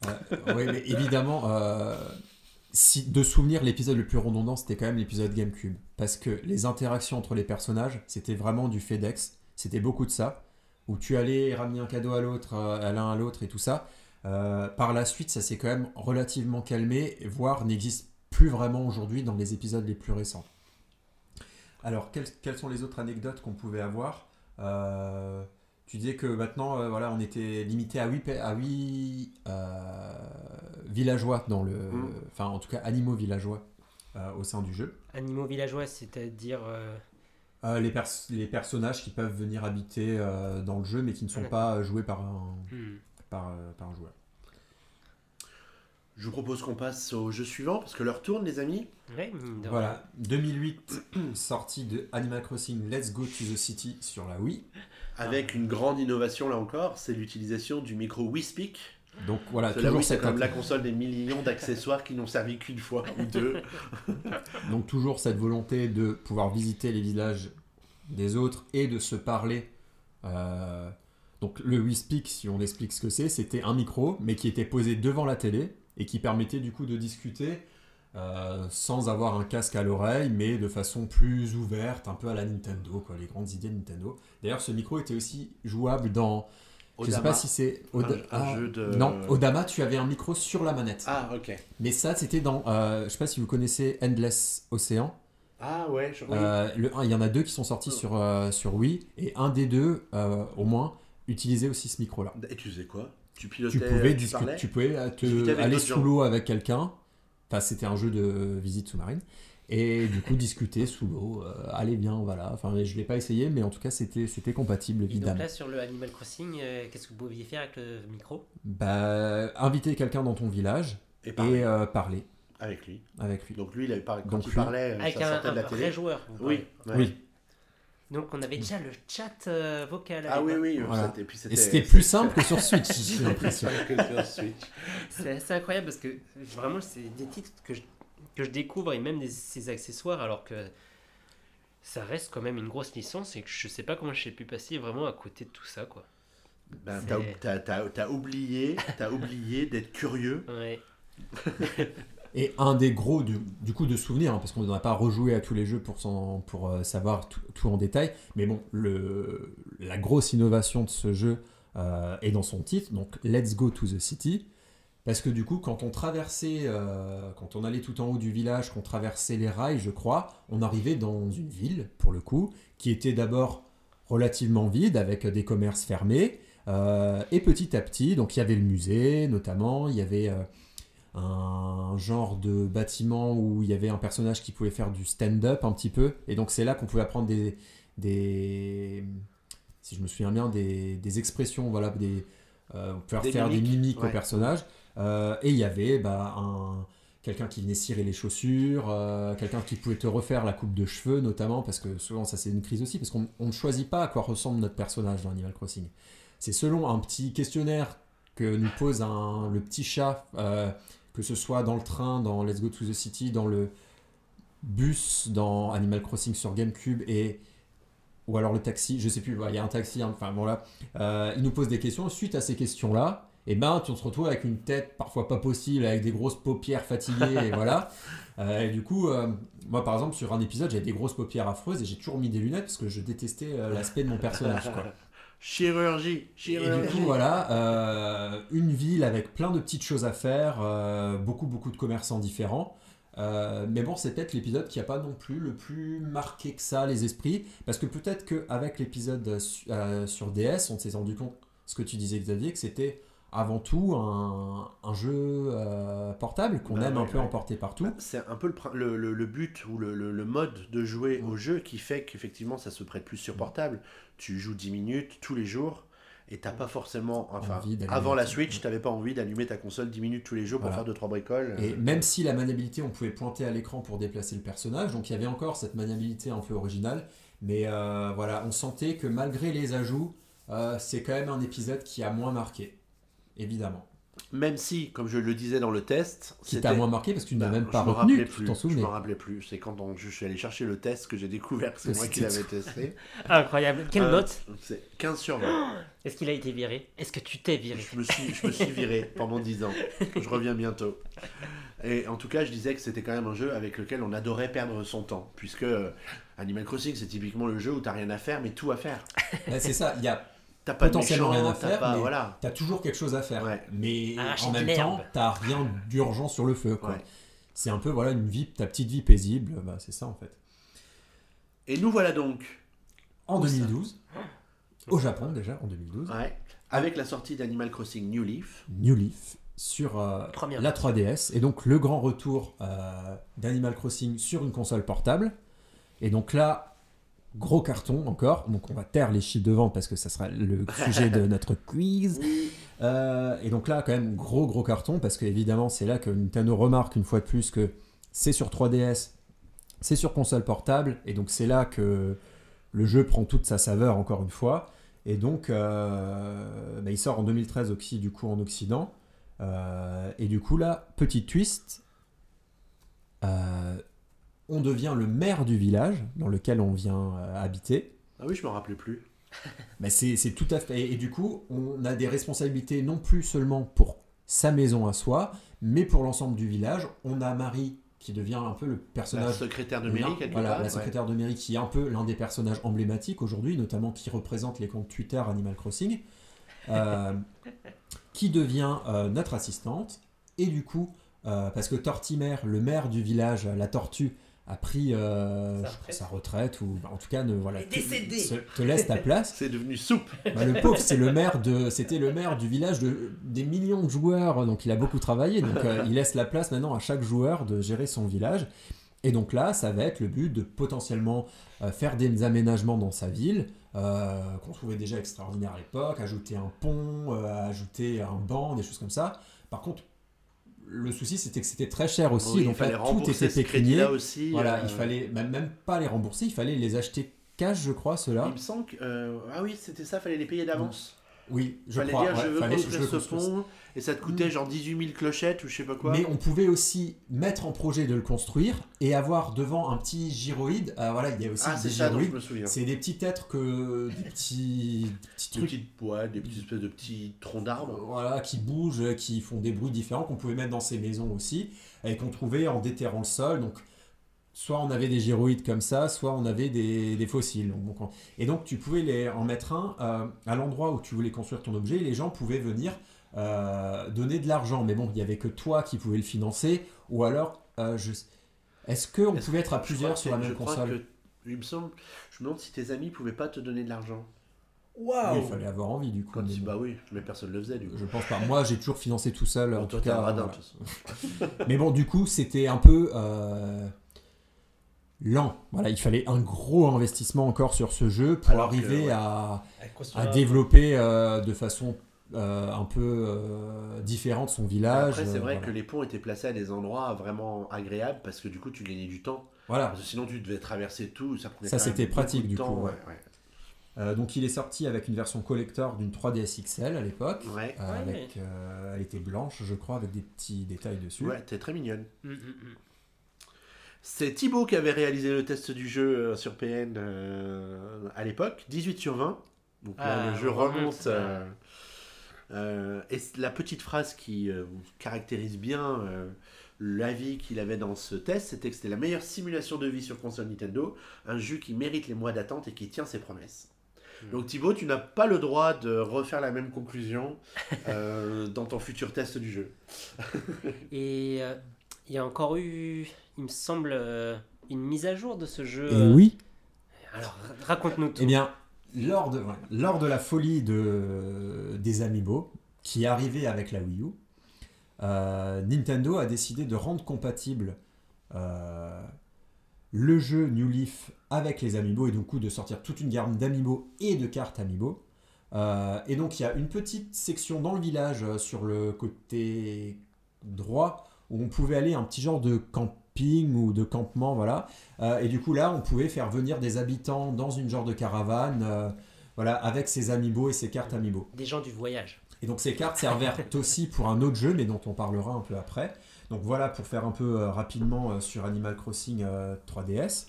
oui, mais évidemment, euh, si, de souvenir, l'épisode le plus redondant, c'était quand même l'épisode GameCube. Parce que les interactions entre les personnages, c'était vraiment du FedEx. C'était beaucoup de ça. Où tu allais ramener un cadeau à l'autre, à l'un à l'autre et tout ça. Euh, par la suite, ça s'est quand même relativement calmé, voire n'existe plus vraiment aujourd'hui dans les épisodes les plus récents. Alors, quelles, quelles sont les autres anecdotes qu'on pouvait avoir euh, Tu disais que maintenant, euh, voilà, on était limité à 8, à 8 villageois dans le. Mm. Enfin, en tout cas, animaux villageois au sein du jeu. Animaux villageois, c'est-à-dire. Euh, les, pers les, personnages qui peuvent venir habiter euh, dans le jeu mais qui ne sont pas joués par un, Hmm. par, euh, par un joueur. Je vous propose qu'on passe au jeu suivant parce que l'heure tourne, les amis. Ouais, Voilà, 2008, sortie de Animal Crossing Let's Go to the City sur la Wii. Avec une grande innovation là encore, c'est l'utilisation du micro WeSpeak. Donc voilà, toujours Wii, c'est cette, comme la console des millions d'accessoires qui n'ont servi qu'une fois ou deux. donc toujours cette volonté de pouvoir visiter les villages des autres et de se parler. Euh, donc le WeSpeak, si on explique ce que c'est, c'était un micro, mais qui était posé devant la télé et qui permettait du coup de discuter euh, sans avoir un casque à l'oreille, mais de façon plus ouverte, un peu à la Nintendo, quoi, les grandes idées de Nintendo. D'ailleurs, ce micro était aussi jouable dans... Je sais Odama. pas si c'est... Un- Oda- un ah, jeu de- Non, Odama, tu avais un micro sur la manette. Ah, ok. Mais ça, c'était dans... euh, je sais pas si vous connaissez Endless Ocean. Ah, ouais, je... oui. Euh, le il y en a deux qui sont sortis sur, euh, sur Wii, et un des deux, euh, au moins, utilisait aussi ce micro-là. Et tu faisais quoi? Tu pilotais Tu pouvais, tu parlais tu pouvais euh, te- aller sous l'eau avec quelqu'un. Enfin, c'était un jeu de visite sous-marine. Et du coup, discuter sous l'eau. euh, allez bien, voilà. Enfin, je l'ai pas essayé, mais en tout cas, c'était c'était compatible, Et donc évidemment. là, sur le Animal Crossing, euh, qu'est-ce que vous pouviez faire avec le micro? Bah, inviter quelqu'un dans ton village Et parler et euh, parler avec lui. avec lui. Donc lui, il avait par... quand Donc il lui- parlait, Avec ça un, sortait de la un télé. vrai joueur Oui, ouais. Oui. Donc on avait déjà le chat euh, vocal. Ah oui, oui. Voilà. puis Et c'était plus simple que sur Switch, j'ai l'impression. que sur Switch. C'est assez incroyable parce que vraiment, c'est des titres que je, que je découvre et même des, ces accessoires alors que ça reste quand même une grosse licence et que je sais pas comment j'ai pu passer vraiment à côté de tout ça quoi. Ben, t'as, t'as- t'as- t'as oublié, t'as oublié d'être curieux. Ouais. Et un des gros, du, du coup, de souvenirs, hein, parce qu'on n'a pas rejoué à tous les jeux pour, pour euh, savoir tout, en détail, mais bon, le, la grosse innovation de ce jeu euh, est dans son titre, donc Let's Go to the City, parce que du coup, quand on traversait, euh, quand on allait tout en haut du village, qu'on traversait les rails, je crois, on arrivait dans une ville, pour le coup, qui était d'abord relativement vide, avec des commerces fermés, et petit à petit, donc il y avait le musée, notamment, il y avait... un genre de bâtiment où il y avait un personnage qui pouvait faire du stand-up un petit peu. Et donc c'est là qu'on pouvait apprendre des, des si je me souviens bien, des, des expressions, voilà, des, euh, on pouvait Des faire des mimiques, mimiques ouais. au personnage. Euh, et il y avait bah, un, quelqu'un qui venait cirer les chaussures, euh, quelqu'un qui pouvait te refaire la coupe de cheveux notamment, parce que souvent ça c'est une crise aussi, parce qu'on on ne choisit pas à quoi ressemble notre personnage dans Animal Crossing. C'est selon un petit questionnaire que nous pose un- le petit chat, euh, que ce soit dans le train, dans Let's Go to the City, dans le bus, dans Animal Crossing sur GameCube et ou alors le taxi, je sais plus, voilà, il y a un taxi, hein, enfin voilà, Euh, il nous pose des questions. Suite à ces questions-là, et ben, tu te retrouves avec une tête parfois pas possible, avec des grosses paupières fatiguées, et voilà. Euh, et du coup, euh, moi par exemple, sur un épisode, j'avais des grosses paupières affreuses et j'ai toujours mis des lunettes parce que je détestais euh, l'aspect de mon personnage. Quoi. Chirurgie, Et chirurgie. du coup, voilà, euh, une ville avec plein de petites choses à faire, euh, beaucoup, beaucoup de commerçants différents. Euh, mais bon, c'est peut-être l'épisode qui n'a pas non plus le plus marqué que ça les esprits. Parce que peut-être qu'avec l'épisode su- sur DS, on s'est rendu compte, ce que tu disais Xavier, que c'était avant tout un, un jeu euh, portable qu'on Bah aime ouais, un peu ouais. emporter partout. Bah, C'est un peu le, but ou le, mode de jouer au jeu qui fait qu'effectivement ça se prête plus sur portable. Tu joues 10 minutes tous les jours et t'as pas forcément. Enfin, avant la Switch, t'avais pas envie d'allumer ta console 10 minutes tous les jours pour Voilà. faire 2-3 bricoles. Et même si la maniabilité, on pouvait pointer à l'écran pour déplacer le personnage, donc il y avait encore cette maniabilité un peu originale, mais euh, voilà, on sentait que malgré les ajouts, euh, c'est quand même un épisode qui a moins marqué, évidemment. Même si, comme je le disais dans le test, Qui t'a moins marqué parce que tu n'as Bah, même je pas me retenu, tu plus, t'en Je souvenais. me rappelais plus. C'est quand on- je suis allé chercher le test que j'ai découvert que c'est moi qui l'avais testé. Incroyable. Quelle Euh, note C'est 15 sur 20. Est-ce qu'il a été viré? Est-ce que tu t'es viré? Je me suis, je me suis viré pendant 10 ans. Je reviens bientôt. Et en tout cas, je disais que c'était quand même un jeu avec lequel on adorait perdre son temps. Puisque euh, Animal Crossing, c'est typiquement le jeu où t'as rien à faire, mais tout à faire. Ouais, c'est ça, il y a, T'as pas de Potentiellement méchant, rien à t'as faire, pas- mais- Voilà. t'as toujours quelque chose à faire. Ouais. Mais en même temps, t'as rien d'urgent sur le feu. quoi. Ouais. C'est un peu voilà une vie, ta petite vie paisible, bah, c'est ça en fait. Et nous voilà donc, En Où ça 2012, au Japon déjà, en 2012, ouais, avec la sortie d'Animal Crossing New Leaf. New Leaf sur euh, la 3DS et donc le grand retour euh, d'Animal Crossing sur une console portable et donc là gros carton encore. Donc on va taire les chiffres de vente parce que ça sera le sujet de notre quiz. Euh, et donc là quand même gros gros carton parce que évidemment c'est là que Nintendo remarque une fois de plus que c'est sur 3DS c'est sur console portable. Et donc c'est là que le jeu prend toute sa saveur encore une fois. Et donc euh, bah, il sort en 2013 aussi du coup en Occident. Euh, et du coup, là, petit twist, on devient le maire du village dans lequel on vient euh, habiter. Ah oui, je me rappelais plus. Bah, c'est tout à fait. Et, et du coup, on a des responsabilités non plus seulement pour sa maison à soi, mais pour l'ensemble du village. On a Marie qui devient un peu le La personnage. secrétaire de mairie, quelque voilà, part. la ouais. secrétaire de mairie qui est un peu l'un des personnages emblématiques aujourd'hui, notamment qui représente les comptes Twitter Animal Crossing, euh, qui devient euh, notre assistante. Et du coup, parce que Tortimer, le maire du village, la tortue, a pris euh, Sa retraite. sa retraite, ou en tout cas, ne, voilà, Est te, décédé. se- te laisse ta place. C'est devenu soupe. Bah, le pauvre, c'est le maire de, c'était le maire du village de des millions de joueurs, donc il a beaucoup travaillé, donc euh, il laisse la place maintenant à chaque joueur de gérer son village. Et donc là, ça va être le but de potentiellement euh, faire des aménagements dans sa ville, euh, qu'on trouvait déjà extraordinaire à l'époque, ajouter un pont, euh, ajouter un banc, des choses comme ça. Par contre, le souci c'était que c'était très cher aussi, Oui, il donc fallait là, tout rembourser était ces pécunier. crédits-là aussi. Voilà, euh, il fallait même, même pas les rembourser, il fallait les acheter cash, je crois, ceux-là. Il me semble que. euh, ah oui, c'était ça, fallait les payer d'avance. Oui, je fallait crois. dire, ouais, je veux fallait- construire je ce construis pont, et ça te coûtait Mm. genre 18 000 clochettes ou je sais pas quoi. Mais on pouvait aussi mettre en projet de le construire et avoir devant un petit gyroïde. Ah, voilà, il y a aussi ah, des ça gyroïdes. me souviens. C'est des petits êtres que des petits, petits Des trucs petites des petites espèces de petits troncs d'arbres. voilà, qui bougent, qui font des bruits différents, qu'on pouvait mettre dans ces maisons aussi, et qu'on trouvait en déterrant le sol. Donc, soit on avait des gyroïdes comme ça, soit on avait des, des fossiles. Donc, et donc, tu pouvais les, en mettre un euh, à l'endroit où tu voulais construire ton objet, et les gens pouvaient venir euh, donner de l'argent. Mais bon, il n'y avait que toi qui pouvais le financer, ou alors, euh, je... est-ce qu'on Est-ce pouvait que- être à plusieurs sur la même je crois console? que- il me semble, je me demande si tes amis pouvaient pas te donner de l'argent. Oui, Il fallait avoir envie du coup. Quand mais tu- bah oui, mais personne le faisait du coup. Je pense pas. Moi, j'ai toujours financé tout seul. Bon, en toi, tout t'es un cas, radin, voilà. de toute façon. Mais bon, du coup, c'était un peu euh, lent. Voilà, il fallait un gros investissement encore sur ce jeu pour Alors que, arriver ouais. à, développer euh, de façon euh, un peu euh, différente son village. Après, c'est vrai voilà. que les ponts étaient placés à des endroits vraiment agréables parce que du coup, tu gagnais du temps. Voilà. Parce que sinon, tu devais traverser tout, ça prenait Ça, c'était pratique, du temps, coup, Ouais, ouais. Euh, donc, il est sorti avec une version collector d'une 3DS XL à l'époque. ouais. Ouais. Euh, Ouais. avec, euh, elle était blanche, je crois, avec des petits détails dessus. Ouais, t'es très mignonne. Mm, mm, mm. C'est Thibaut qui avait réalisé le test du jeu euh, sur PN euh, à l'époque, 18 sur 20. Donc là, Ah, le jeu on remonte, euh, euh, et la petite phrase qui caractérise bien l'avis qu'il avait dans ce test, c'était que c'était la meilleure simulation de vie sur console Nintendo, un jeu qui mérite les mois d'attente et qui tient ses promesses. Hmm. Donc Thibaut, tu n'as pas le droit de refaire la même conclusion dans ton futur test du jeu. Et il y a encore eu, il me semble, euh, une mise à jour de ce jeu. Et euh, oui, Alors, raconte-nous tout. Eh bien, lors de, ouais, lors de la folie de, des Amiibo, qui est arrivée avec la Wii U, euh, Nintendo a décidé de rendre compatible euh, le jeu New Leaf avec les Amiibo et du coup de sortir toute une gamme d'Amiibo et de cartes Amiibo. Euh, et donc il y a une petite section dans le village euh, sur le côté droit où on pouvait aller un petit genre de camping ou de campement, voilà. Euh, et du coup, là, on pouvait faire venir des habitants dans une genre de caravane, euh, voilà, avec ses amiibo et ses cartes amiibo. Des gens du voyage. Et donc, ces cartes servaient aussi pour un autre jeu, mais dont on parlera un peu après. Donc voilà, pour faire un peu euh, rapidement sur Animal Crossing euh, 3DS.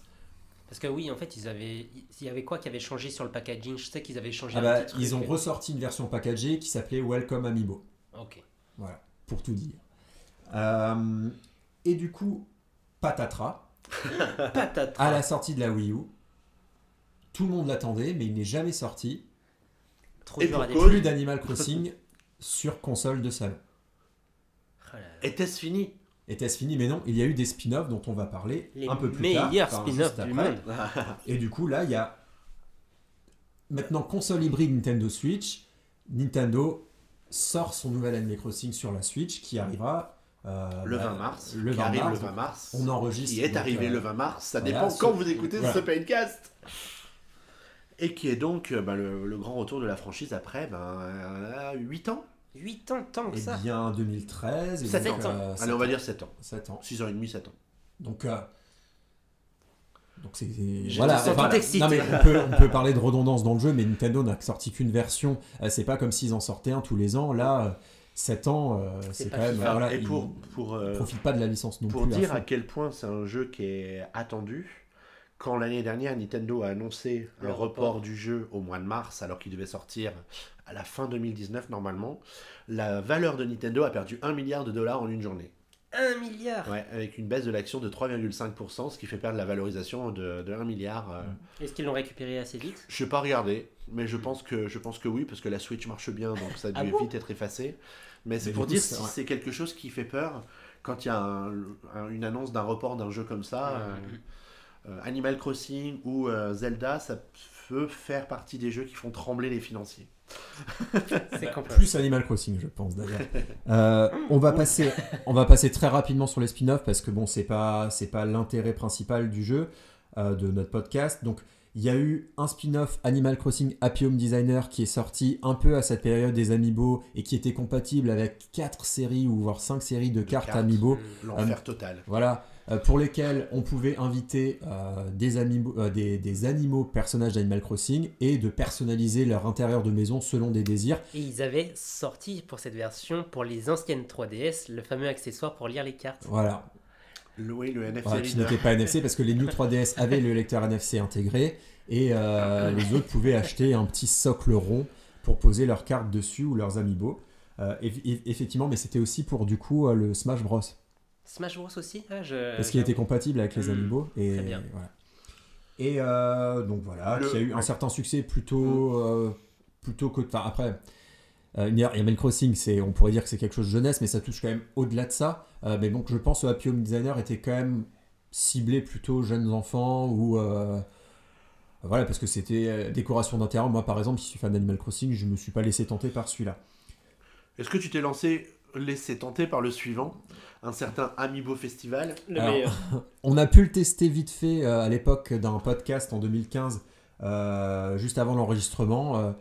Parce que oui, en fait, ils avaient, il y avait quoi qui avait changé sur le packaging? Je sais qu'ils avaient changé Ah un bah, petit truc. ils ont ressorti une version packagée qui s'appelait Welcome Amiibo. Ok. Voilà, pour tout dire. Euh, et du coup, patatras. Patatras. à la sortie de la Wii U. Tout le monde l'attendait, mais il n'est jamais sorti. Trop Et dur à pour défendre. Plus d'Animal Crossing sur console de salon. Oh là là. Était-ce fini? Était-ce fini? Mais non, il y a eu des spin-offs dont on va parler Les un peu plus tard. meilleurs enfin, spin-offs juste du après. monde. Et du coup, là, il y a maintenant console hybride Nintendo Switch. Nintendo sort son nouvel Animal Crossing sur la Switch qui arrivera euh, Le bah, 20 mars. Le qui 20 arrive mars. le 20 mars. On enregistre. qui est donc, arrivé euh, le 20 mars. Ça voilà, dépend quand vous écoutez voilà. ce Paincast. Et qui est donc bah, le, le grand retour de la franchise après ben, 8 ans 8 ans, tant que Eh ça. bien, 2013. et Sept donc, ans. euh, Allez, on va dire 7 ans. ans. 7 ans. 6 ans et demi, 7 ans. Donc, euh, donc c'est voilà. non, mais on peut, on peut parler de redondance dans le jeu, mais Nintendo n'a sorti qu'une version. C'est pas comme s'ils en sortaient un tous les ans. Là, euh, 7 ans, euh, C'est quand même. Voilà, et pour, pour, euh, profitent pas de la licence non pour plus. à dire à quel point c'est un jeu qui est attendu, quand l'année dernière Nintendo a annoncé Le un report. report. du jeu au mois de mars, alors qu'il devait sortir à la fin 2019 normalement, la valeur de Nintendo a perdu 1 milliard de dollars en une journée. 1 milliard. Ouais, avec une baisse de l'action de 3,5%, ce qui fait perdre la valorisation de, de 1 milliard. euh. Est-ce qu'ils l'ont récupéré assez vite? Je n'ai pas regardé, mais je pense, que, je pense que oui, parce que la Switch marche bien, donc ça a dû Ah bon? vite être effacé. Mais c'est pour dire c'est- si c'est quelque chose qui fait peur quand il y a un- un- une annonce d'un report d'un jeu comme ça. euh, euh, Animal Crossing ou euh, Zelda, ça peut faire partie des jeux qui font trembler les financiers. C'est quand Plus Animal Crossing, je pense d'ailleurs. Euh, on va passer, on va passer très rapidement sur les spin-offs parce que bon, c'est pas, c'est pas l'intérêt principal du jeu euh, de notre podcast. Donc, il y a eu un spin-off Animal Crossing Happy Home Designer qui est sorti un peu à cette période des Amiibo et qui était compatible avec quatre séries ou voire cinq séries de cartes, cartes. Amiibo. L'enfer total. Voilà. pour lesquels on pouvait inviter des, animaux, des, des, animaux personnages d'Animal Crossing et de personnaliser leur intérieur de maison selon des désirs. Et ils avaient sorti pour cette version, pour les anciennes 3DS, le fameux accessoire pour lire les cartes. Voilà. Le, le NFC. Voilà, qui n'était pas NFC parce que les New 3DS avaient le lecteur NFC intégré et les autres pouvaient acheter un petit socle rond pour poser leurs cartes dessus ou leurs amiibo. Euh, effectivement, mais c'était aussi pour du coup euh, le Smash Bros. Smash Bros aussi ah, je... Parce qu'il était compatible avec les hmm, amiibo. Et, Voilà. Et euh, donc voilà, qui a eu un certain succès plutôt, hmm. plutôt que. Enfin, après, Animal Crossing, c'est, on pourrait dire que c'est quelque chose de jeunesse, mais ça touche quand même au-delà de ça. mais donc je pense que Happy Home Designer était quand même ciblé plutôt jeunes enfants ou voilà, parce que c'était décoration d'intérieur. Moi, par exemple, si je suis fan d'Animal Crossing, je ne me suis pas laissé tenter par celui-là. Est-ce que tu t'es lancé, laissé tenter par le suivant, un certain Amiibo Festival? Le meilleur. On a pu le tester vite fait euh, à l'époque d'un podcast en 2015, euh, juste avant l'enregistrement.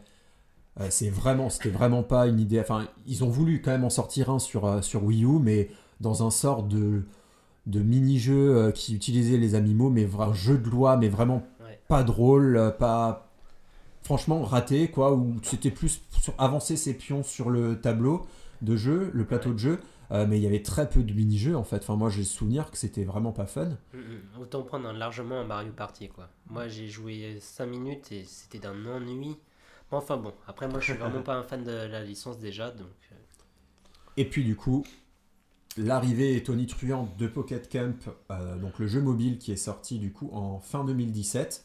Euh, c'est vraiment, c'était vraiment pas une idée. Enfin, ils ont voulu quand même en sortir un sur, sur Wii U, mais dans un sort de, de mini-jeu qui utilisait les Amiibo, mais un jeu de loi, mais vraiment pas drôle, pas, franchement raté, quoi, où c'était plus sur avancer ses pions sur le tableau de jeu, le plateau de jeu, euh, mais il y avait très peu de mini-jeux en fait. Enfin, moi j'ai souvenir que c'était vraiment pas fun. Mm, mm. Autant prendre largement un Mario Party, quoi. Moi j'ai joué 5 minutes et c'était d'un ennui. Enfin bon, après moi je suis vraiment pas un fan de la licence déjà, donc. Euh. Et puis du coup, l'arrivée tonitruante de Pocket Camp, euh, donc le jeu mobile qui est sorti du coup en fin 2017.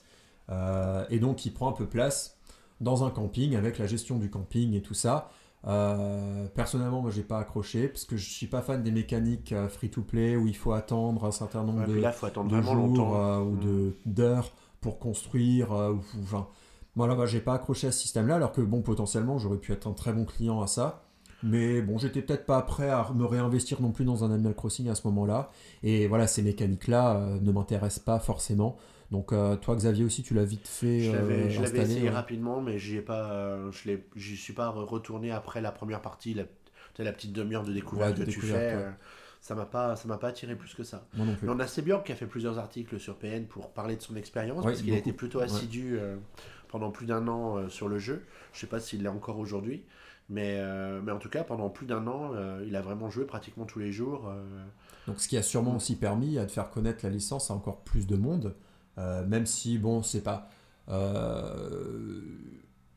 Euh, et donc, il prend un peu place dans un camping avec la gestion du camping et tout ça. Euh, personnellement, moi, j'ai pas accroché parce que je suis pas fan des mécaniques euh, free-to-play où il faut attendre un certain nombre de, faut attendre de jours longtemps. ou mm. d'heures pour construire. ou, enfin, moi, là, j'ai pas accroché à ce système-là, alors que bon, potentiellement, j'aurais pu être un très bon client à ça. Mais bon, j'étais peut-être pas prêt à me réinvestir non plus dans un Animal Crossing à ce moment-là. Et voilà, ces mécaniques-là ne m'intéressent pas forcément. Donc euh, toi Xavier aussi tu l'as vite fait Je l'avais euh, essayé rapidement mais j'y pas euh, je suis pas retourné après la première partie la, la petite demi-heure de découverte que tu fais. ça m'a pas ça m'a pas attiré plus que ça. non plus. on a Sebiorg qui a fait plusieurs articles sur PN pour parler de son expérience parce qu'il a été plutôt assidu pendant plus d'un an sur le jeu. Je sais pas s'il l'est encore aujourd'hui. Mais, mais en tout cas, pendant plus d'un an, il a vraiment joué pratiquement tous les jours. Donc, ce qui a sûrement aussi permis de faire connaître la licence à encore plus de monde. Euh, même si, bon, c'est pas.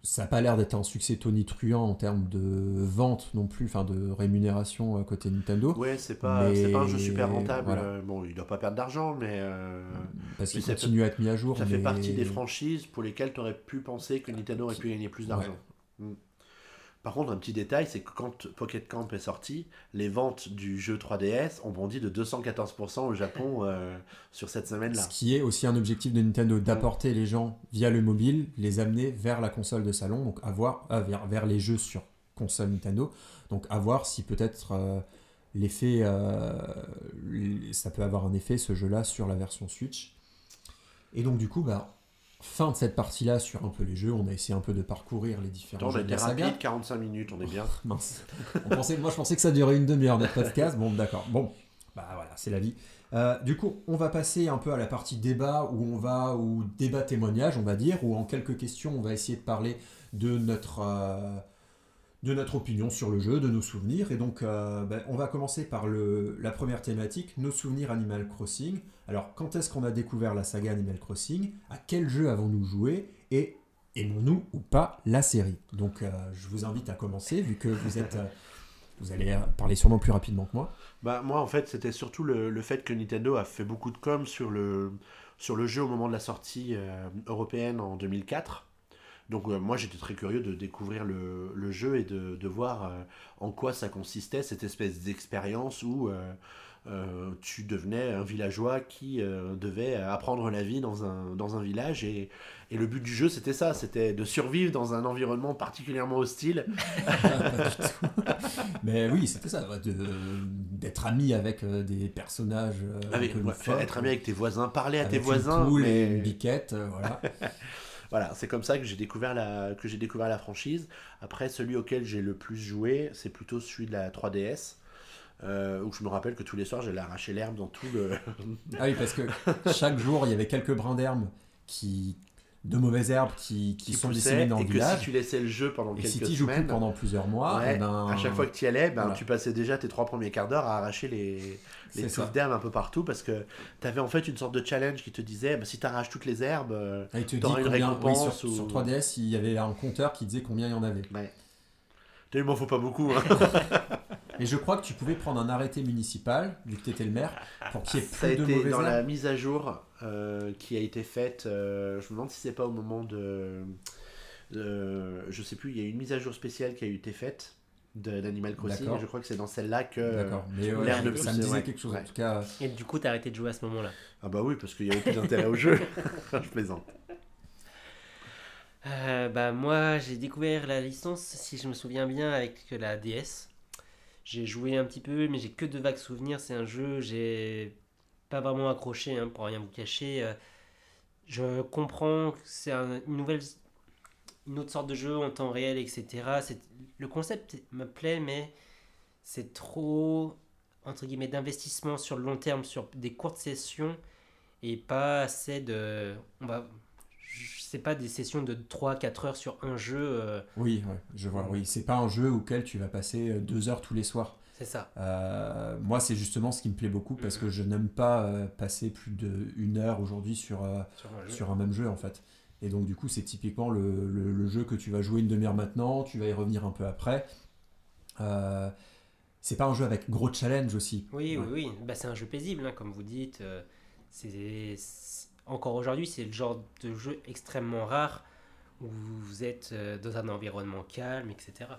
Euh, ça n'a pas l'air d'être un succès tonitruant en termes de vente non plus, enfin de rémunération côté Nintendo. Ouais, c'est pas, c'est pas un jeu super rentable. Bon, il doit pas perdre d'argent, mais. Euh, Parce qu'il continue à être mis à jour. Ça fait partie des franchises pour lesquelles tu aurais pu penser que Nintendo aurait pu gagner plus d'argent. Mm. Par contre, un petit détail, c'est que quand Pocket Camp est sorti, les ventes du jeu 3DS ont bondi de 214% au Japon euh, sur cette semaine-là. Ce qui est aussi un objectif de Nintendo, d'apporter les gens via le mobile, les amener vers la console de salon, donc avoir euh, vers, les jeux sur console Nintendo. Donc à voir si peut-être euh, l'effet, ça peut avoir un effet ce jeu-là sur la version Switch. Et donc du coup, bah, fin de cette partie-là sur un peu les jeux. On a essayé un peu de parcourir les différents jeux de la saga. rapide, 45 minutes, on est bien. mince. moi, je pensais que ça durait une demi-heure notre podcast. Bon, d'accord. Bon, bah voilà, c'est la vie. Euh, du coup, on va passer un peu à la partie débat où on va ou débat témoignage, on va dire, où en quelques questions, on va essayer de parler de notre euh, de notre opinion sur le jeu, de nos souvenirs. Et donc, euh, ben, on va commencer par le, la première thématique, nos souvenirs Animal Crossing. Alors, quand est-ce qu'on a découvert la saga Animal Crossing? À quel jeu avons-nous joué? Et aimons-nous ou pas la série? Donc, euh, je vous invite à commencer, vu que vous êtes... Euh, vous allez parler sûrement plus rapidement que moi. Bah, moi, en fait, c'était surtout le, fait que Nintendo a fait beaucoup de com sur le, sur le jeu au moment de la sortie européenne en 2004. Donc euh, moi j'étais très curieux de découvrir le, jeu et de, voir euh, en quoi ça consistait, cette espèce d'expérience où euh, tu devenais un villageois qui devait apprendre la vie dans un, dans un village. Et, et le but du jeu c'était ça, c'était de survivre dans un environnement particulièrement hostile. Mais oui, c'était ça, d'être ami avec des personnages. Avec, être ami avec tes voisins, parler à tes voisins. Une mais... et une biquette, voilà. Voilà, c'est comme ça que j'ai découvert la que j'ai découvert la franchise. Après, celui auquel j'ai le plus joué, c'est plutôt celui de la 3DS. Euh, où je me rappelle que tous les soirs j'allais arracher l'herbe dans tout le. ah oui, parce que chaque jour il y avait quelques brins d'herbe qui de mauvaises herbes qui, qui, sont disséminées dans le village. Et que si tu laissais le jeu pendant et quelques si tu semaines, joues pendant plusieurs mois, ouais, eh ben, à chaque fois que tu y allais, ben, tu passais déjà tes trois premiers quarts d'heure à arracher les, les touffes d'herbes un peu partout parce que tu avais en fait une sorte de challenge qui te disait bah, si tu arraches toutes les herbes, ah, tu auras une récompense. sur, sur, 3DS, il y avait un compteur qui disait combien il y en avait. Ouais. Il m'en faut pas beaucoup. Hein. Et je crois que tu pouvais prendre un arrêté municipal, vu que tu étais le maire, pour qu'il y ait plus Ça a de été dans la mise à jour euh, qui a été faite. Euh, je me demande si c'est pas au moment de, de, Je sais plus, il y a une mise à jour spéciale qui a été faite d'Animal Crossing. Et je crois que c'est dans celle-là que l'air de ça me disait quelque chose en tout cas. Et du coup, tu as arrêté de jouer à ce moment-là Ah bah oui, parce qu'il y avait plus d'intérêt au jeu. je plaisante. Euh, bah moi j'ai découvert la licence si je me souviens bien avec la DS. J'ai joué un petit peu mais j'ai que de vagues souvenirs. C'est un jeu j'ai pas vraiment accroché hein, pour rien vous cacher. Euh, je comprends que c'est une nouvelle une autre sorte de jeu en temps réel etc. Le concept me plaît mais c'est trop entre guillemets d'investissement sur le long terme sur des courtes sessions et pas assez de on va c'est pas des sessions de 3-4 heures sur un jeu. Euh. Oui, je vois. Oui, c'est pas un jeu auquel tu vas passer 2 euh, heures tous les soirs. C'est ça. Euh, moi, c'est justement ce qui me plaît beaucoup parce que je n'aime pas passer plus d'une heure aujourd'hui sur, sur, un même jeu en fait. Et donc, du coup, c'est typiquement le, le, jeu que tu vas jouer une demi-heure maintenant, tu vas y revenir un peu après. c'est pas un jeu avec gros challenge aussi. Oui, oui, oui. Bah, c'est un jeu paisible, hein, comme vous dites. c'est encore aujourd'hui, c'est le genre de jeu extrêmement rare où vous êtes euh, dans un environnement calme, etc.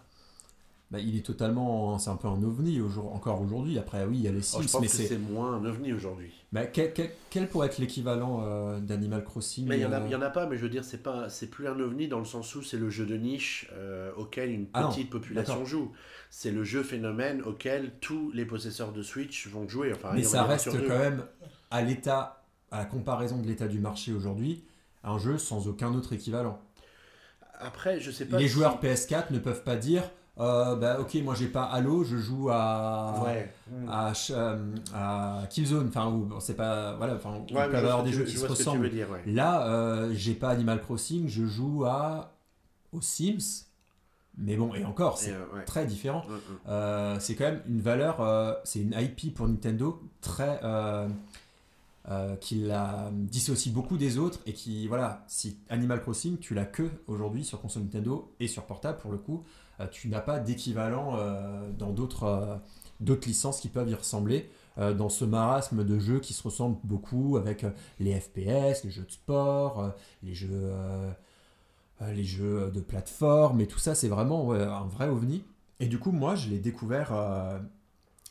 Bah, il est totalement, c'est un peu un ovni encore aujourd'hui. Après, oui, il y a les Sims, oh, je pense mais c'est moins un ovni aujourd'hui. Bah, quel, quel, pourrait être l'équivalent euh, d'Animal Crossing Mais il n'y en, a pas, mais je veux dire, c'est pas, c'est plus un ovni dans le sens où c'est le jeu de niche euh, auquel une ah petite population joue. C'est le jeu phénomène auquel tous les possesseurs de Switch vont jouer. Enfin, mais ça reste quand même à l'état à la comparaison de l'état du marché aujourd'hui, un jeu sans aucun autre équivalent. Après, je sais pas. Les joueurs PS4 ne peuvent pas dire euh, bah, ok, moi j'ai pas Halo, je joue à, à, euh, à, Killzone. Enfin, c'est pas. Voilà, enfin, on peut avoir des jeux qui se ressemblent. Dire, Là, euh, j'ai pas Animal Crossing, je joue à. aux Sims. Mais bon, et encore, c'est très différent. Mm, mm. c'est quand même une valeur, c'est une IP pour Nintendo très euh, qui la dissocie beaucoup des autres et qui, voilà, si Animal Crossing, tu l'as que aujourd'hui sur console Nintendo et sur portable pour le coup, euh, tu n'as pas d'équivalent euh, dans d'autres licences qui peuvent y ressembler dans ce marasme de jeux qui se ressemblent beaucoup avec les FPS, les jeux de sport, les jeux les jeux de plateforme et tout ça, c'est vraiment un vrai ovni. Et du coup, moi, je l'ai découvert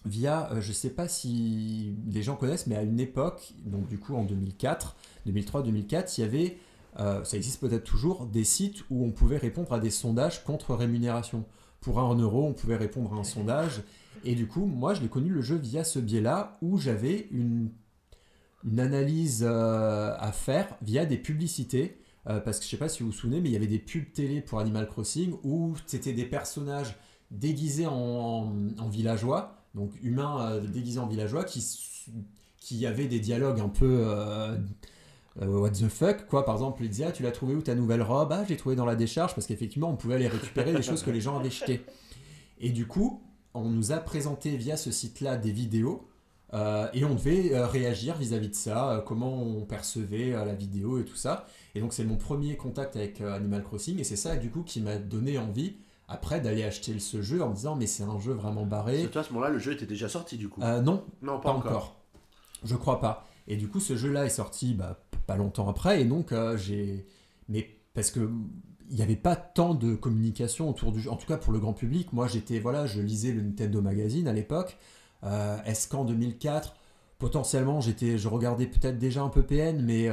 via, euh, je ne sais pas si les gens connaissent, mais à une époque, donc du coup en 2004, 2003-2004, il y avait, euh, ça existe peut-être toujours, des sites où on pouvait répondre à des sondages contre rémunération. Pour un euro, on pouvait répondre à un sondage. Et du coup, moi, je l'ai connu le jeu via ce biais-là, où j'avais une, une analyse euh, à faire via des publicités. parce que je ne sais pas si vous vous souvenez, mais il y avait des pubs télé pour Animal Crossing où c'était des personnages déguisés en villageois donc humain euh, déguisé en villageois, qui, qui avait des dialogues un peu euh, euh, what the fuck, quoi. Par exemple, il disait ah, tu l'as trouvé où ta nouvelle robe? Ah, j'ai trouvé dans la décharge, parce qu'effectivement, on pouvait aller récupérer des choses que les gens avaient jetées. Et du coup, on nous a présenté via ce site-là des vidéos. et on devait réagir vis-à-vis de ça, comment on percevait la vidéo et tout ça. Et donc c'est mon premier contact avec Animal Crossing, et c'est ça du coup qui m'a donné envie après d'aller acheter ce jeu en disant mais c'est un jeu vraiment barré. Toi à ce moment-là le jeu était déjà sorti du coup euh, Non, non pas, encore. Je crois pas. Et du coup ce jeu-là est sorti bah, pas longtemps après et donc euh, j'ai mais parce que il n'y avait pas tant de communication autour du jeu. En tout cas pour le grand public, moi j'étais voilà je lisais le Nintendo Magazine à l'époque. Euh, Est-ce qu'en 2004 potentiellement j'étais je regardais peut-être déjà un peu PN mais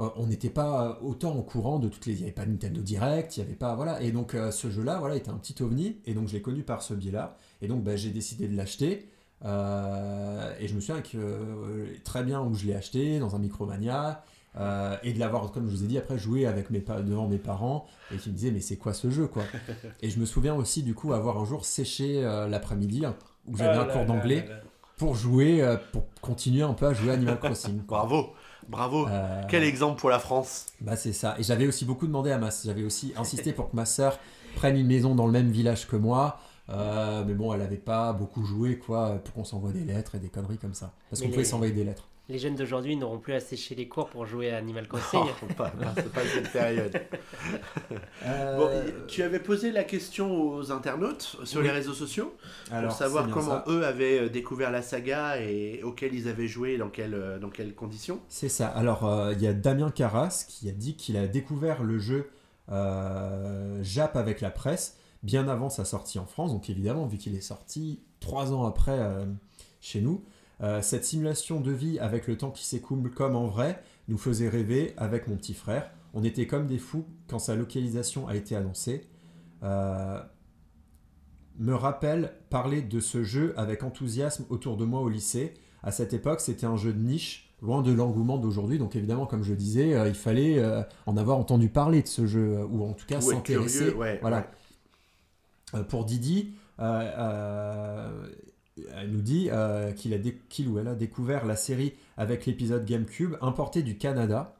euh, on n'était pas autant au courant de toutes les. Il n'y avait pas Nintendo Direct, il n'y avait pas. Voilà. Et donc euh, ce jeu-là voilà, était un petit ovni, et donc je l'ai connu par ce biais-là. Et donc bah, j'ai décidé de l'acheter. Euh, et je me souviens que très bien où je l'ai acheté, dans un Micromania. et de l'avoir, comme je vous ai dit, après joué avec mes devant mes parents et qui me disaient mais c'est quoi ce jeu quoi? Et je me souviens aussi du coup avoir un jour séché l'après-midi où j'avais Oh un là cours là d'anglais là là. pour jouer, euh, pour continuer un peu à jouer à Animal Crossing. quoi. Bravo, bravo. Euh, Quel exemple pour la France. Bah c'est ça. Et j'avais aussi beaucoup demandé à ma, j'avais aussi insisté pour que ma sœur prenne une maison dans le même village que moi. Euh, mais bon, elle avait pas beaucoup joué quoi, pour qu'on s'envoie des lettres et des conneries comme ça. Parce Mais qu'on pouvait s'envoyer des lettres. Les jeunes d'aujourd'hui n'auront plus à sécher les cours pour jouer à Animal Crossing. Oh, pas, pas- c'est pas cette période. Euh, Bon, tu avais posé la question aux internautes sur Oui. les réseaux sociaux alors, pour savoir comment ça. eux avaient euh, découvert la saga et auquel ils avaient joué, dans quelles, euh, dans quelles conditions. C'est ça. Alors, euh, il y a Damien Carras qui a dit qu'il a découvert le jeu euh, Jap avec la presse bien avant sa sortie en France. Donc, évidemment, vu qu'il est sorti trois ans après euh, chez nous, euh, cette simulation de vie avec le temps qui s'écoule comme en vrai nous faisait rêver avec mon petit frère. On était comme des fous quand sa localisation a été annoncée. Euh, me rappelle parler de ce jeu avec enthousiasme autour de moi au lycée. À cette époque, c'était un jeu de niche, loin de l'engouement d'aujourd'hui. Donc évidemment, comme je disais, euh, il fallait euh, en avoir entendu parler de ce jeu, ou en tout cas s'intéresser. ouais, voilà. ouais. Pour Didi, elle nous dit euh, qu'il a qu'il ou elle a découvert la série avec l'épisode GameCube importé du Canada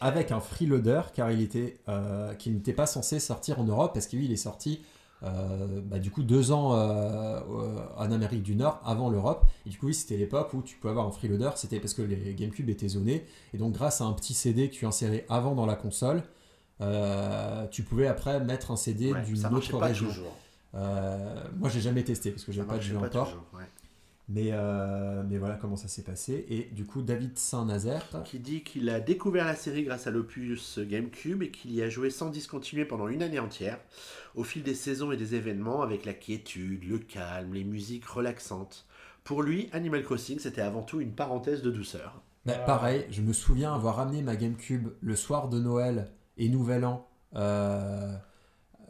avec un freeloader car il était euh, qu'il n'était pas censé sortir en Europe parce que lui il est sorti euh, bah, du coup deux ans en Amérique du Nord avant l'Europe. Et du coup oui, c'était l'époque où tu pouvais avoir un freeloader c'était parce que les GameCube étaient zonés. Et donc grâce à un petit CD que tu insérais avant dans la console tu pouvais après mettre un CD Ouais, d'une autre région. toujours. Euh, moi, j'ai jamais testé parce que j'ai Ça pas de jeu pas encore. toujours, ouais. Mais, euh, mais voilà comment ça s'est passé. Et du coup, David Saint-Nazaire, Qui dit qu'il a découvert la série grâce à l'opus GameCube et qu'il y a joué sans discontinuer pendant une année entière, au fil des saisons et des événements, avec la quiétude, le calme, les musiques relaxantes. Pour lui, Animal Crossing, c'était avant tout une parenthèse de douceur. bah, pareil, je me souviens avoir ramené ma GameCube le soir de Noël et Nouvel An. euh,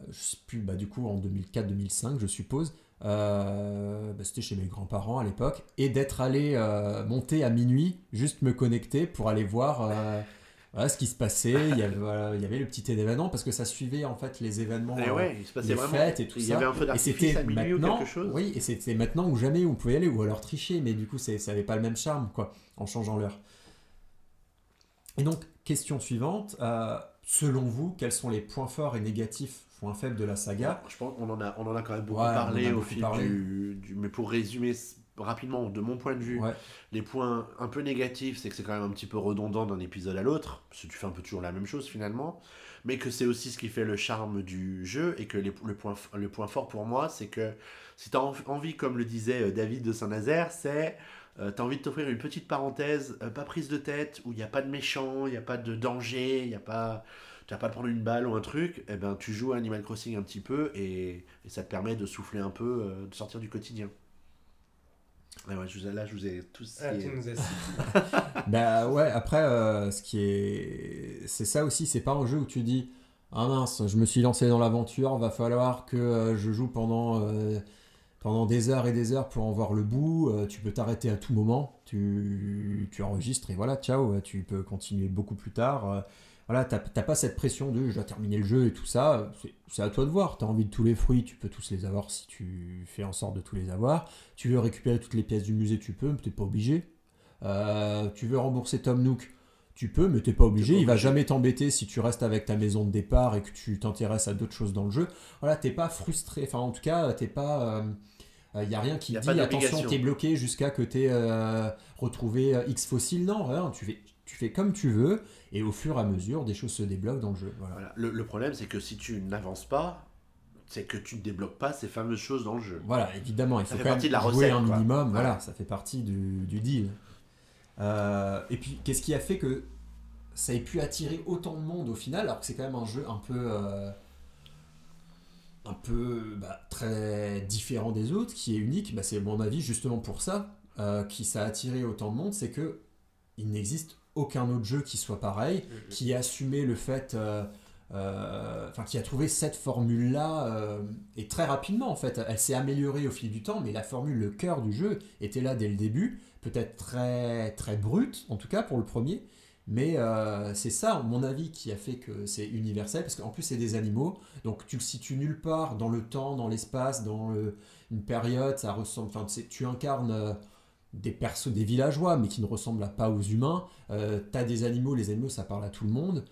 je sais plus, bah, du coup en 2004-2005, je suppose. Euh, bah, C'était chez mes grands-parents à l'époque. Et d'être allé euh, monter à minuit, juste me connecter pour aller voir. euh, voilà, ce qui se passait, il y, avait, voilà, il y avait le petit événement parce que ça suivait en fait les événements Et ouais, il se passait les vraiment. fêtes et tout il y ça. avait un Et d'artifice c'était à minuit ou maintenant, quelque chose. oui, et c'était maintenant ou jamais où on pouvait aller, ou alors tricher, mais du coup, ça n'avait pas le même charme, quoi, en changeant l'heure. Et donc, question suivante, selon vous, quels sont les points forts et négatifs, points faibles de la saga? Je pense qu'on en a, on en a quand même beaucoup Ouais, parlé au fil parlé. Du, du- Mais pour résumer rapidement, de mon point de vue, Ouais, les points un peu négatifs, c'est que c'est quand même un petit peu redondant d'un épisode à l'autre, parce que tu fais un peu toujours la même chose finalement, mais que c'est aussi ce qui fait le charme du jeu, et que les- le, point, le point fort pour moi, c'est que si tu as envie, comme le disait euh, David de Saint-Nazaire, c'est... tu as envie de t'offrir une petite parenthèse, euh, pas prise de tête, où il n'y a pas de méchant, il n'y a pas de danger, il n'y a pas... Tu vas pas te prendre une balle ou un truc, et ben tu joues à Animal Crossing un petit peu et, et ça te permet de souffler un peu, euh, de sortir du quotidien. Ouais, ouais, je vous ai- là, je vous ai tous. Ah, tu nous as bah ouais, après, euh, ce qui est. C'est ça aussi, c'est pas un jeu où tu dis Ah mince, je me suis lancé dans l'aventure, va falloir que euh, je joue pendant, euh, pendant des heures et des heures pour en voir le bout. Euh, tu peux t'arrêter à tout moment, tu, tu enregistres et voilà, ciao, tu peux continuer beaucoup plus tard. Euh, voilà, t'as pas cette pression de je dois terminer le jeu et tout ça. C'est- C'est à toi de voir. T'as envie de tous les fruits, tu peux tous les avoir si tu fais en sorte de tous les avoir. Tu veux récupérer toutes les pièces du musée, tu peux, mais t'es pas obligé. Euh, tu veux rembourser Tom Nook, tu peux, mais t'es pas obligé. Pas Il va jamais t'embêter si tu restes avec ta maison de départ et que tu t'intéresses à d'autres choses dans le jeu. Voilà, t'es pas frustré. Enfin, en tout cas, t'es pas. Il n'y a rien qui Y a dit attention, t'es bloqué jusqu'à que t'aies euh, retrouvé euh, X fossiles. Non, rien, tu fais, tu fais comme tu veux et au fur et à mesure, des choses se débloquent dans le jeu. Voilà. Voilà. Le, le problème, c'est que si tu n'avances pas, c'est que tu ne débloques pas ces fameuses choses dans le jeu. Voilà, évidemment, il Ça faut fait quand partie même de la jouer recette, un quoi. minimum. Ouais. Voilà, ça fait partie du, du deal. Euh, et puis, qu'est-ce qui a fait que ça ait pu attirer autant de monde au final, alors que c'est quand même un jeu un peu, euh, un peu bah, très différent des autres, qui est unique. Bah, c'est mon avis justement pour ça euh, qui ça a attiré autant de monde, c'est que il n'existe aucun autre jeu qui soit pareil, qui a assumé le fait, euh, enfin qui a trouvé cette formule-là et très rapidement en fait, elle s'est améliorée au fil du temps, mais la formule, le cœur du jeu était là dès le début, peut-être très très brute en tout cas pour le premier, Mais euh, c'est ça, mon avis, qui a fait que c'est universel, parce qu'en plus c'est des animaux, donc tu le situes nulle part dans le temps, dans l'espace, dans une période, ça ressemble, enfin tu incarnes euh, des persos, des villageois, mais qui ne ressemblent pas aux humains. Euh, tu as des animaux, les animaux ça parle à tout le monde.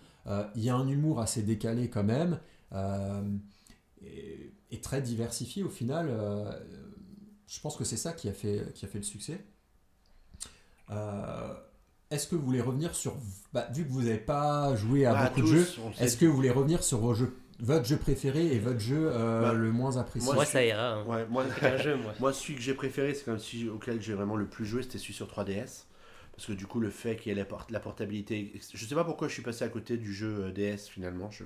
Il y a un humour assez décalé quand même, et, très diversifié au final. je pense que c'est ça qui a fait, qui a fait le succès. Est-ce que vous voulez revenir sur. Bah, vu que vous n'avez pas joué à bah, beaucoup de jeux, est-ce que vous voulez revenir sur vos jeux, votre jeu préféré et votre jeu euh, bah, le moins apprécié? Moi, ça ira. Hein. Ouais, moi, un jeu, moi. moi, celui que j'ai préféré, c'est comme celui auquel j'ai vraiment le plus joué, c'était celui sur 3DS. Parce que du coup, le fait qu'il y ait la, portabilité. Je sais pas pourquoi je suis passé à côté du jeu euh, DS finalement. Je...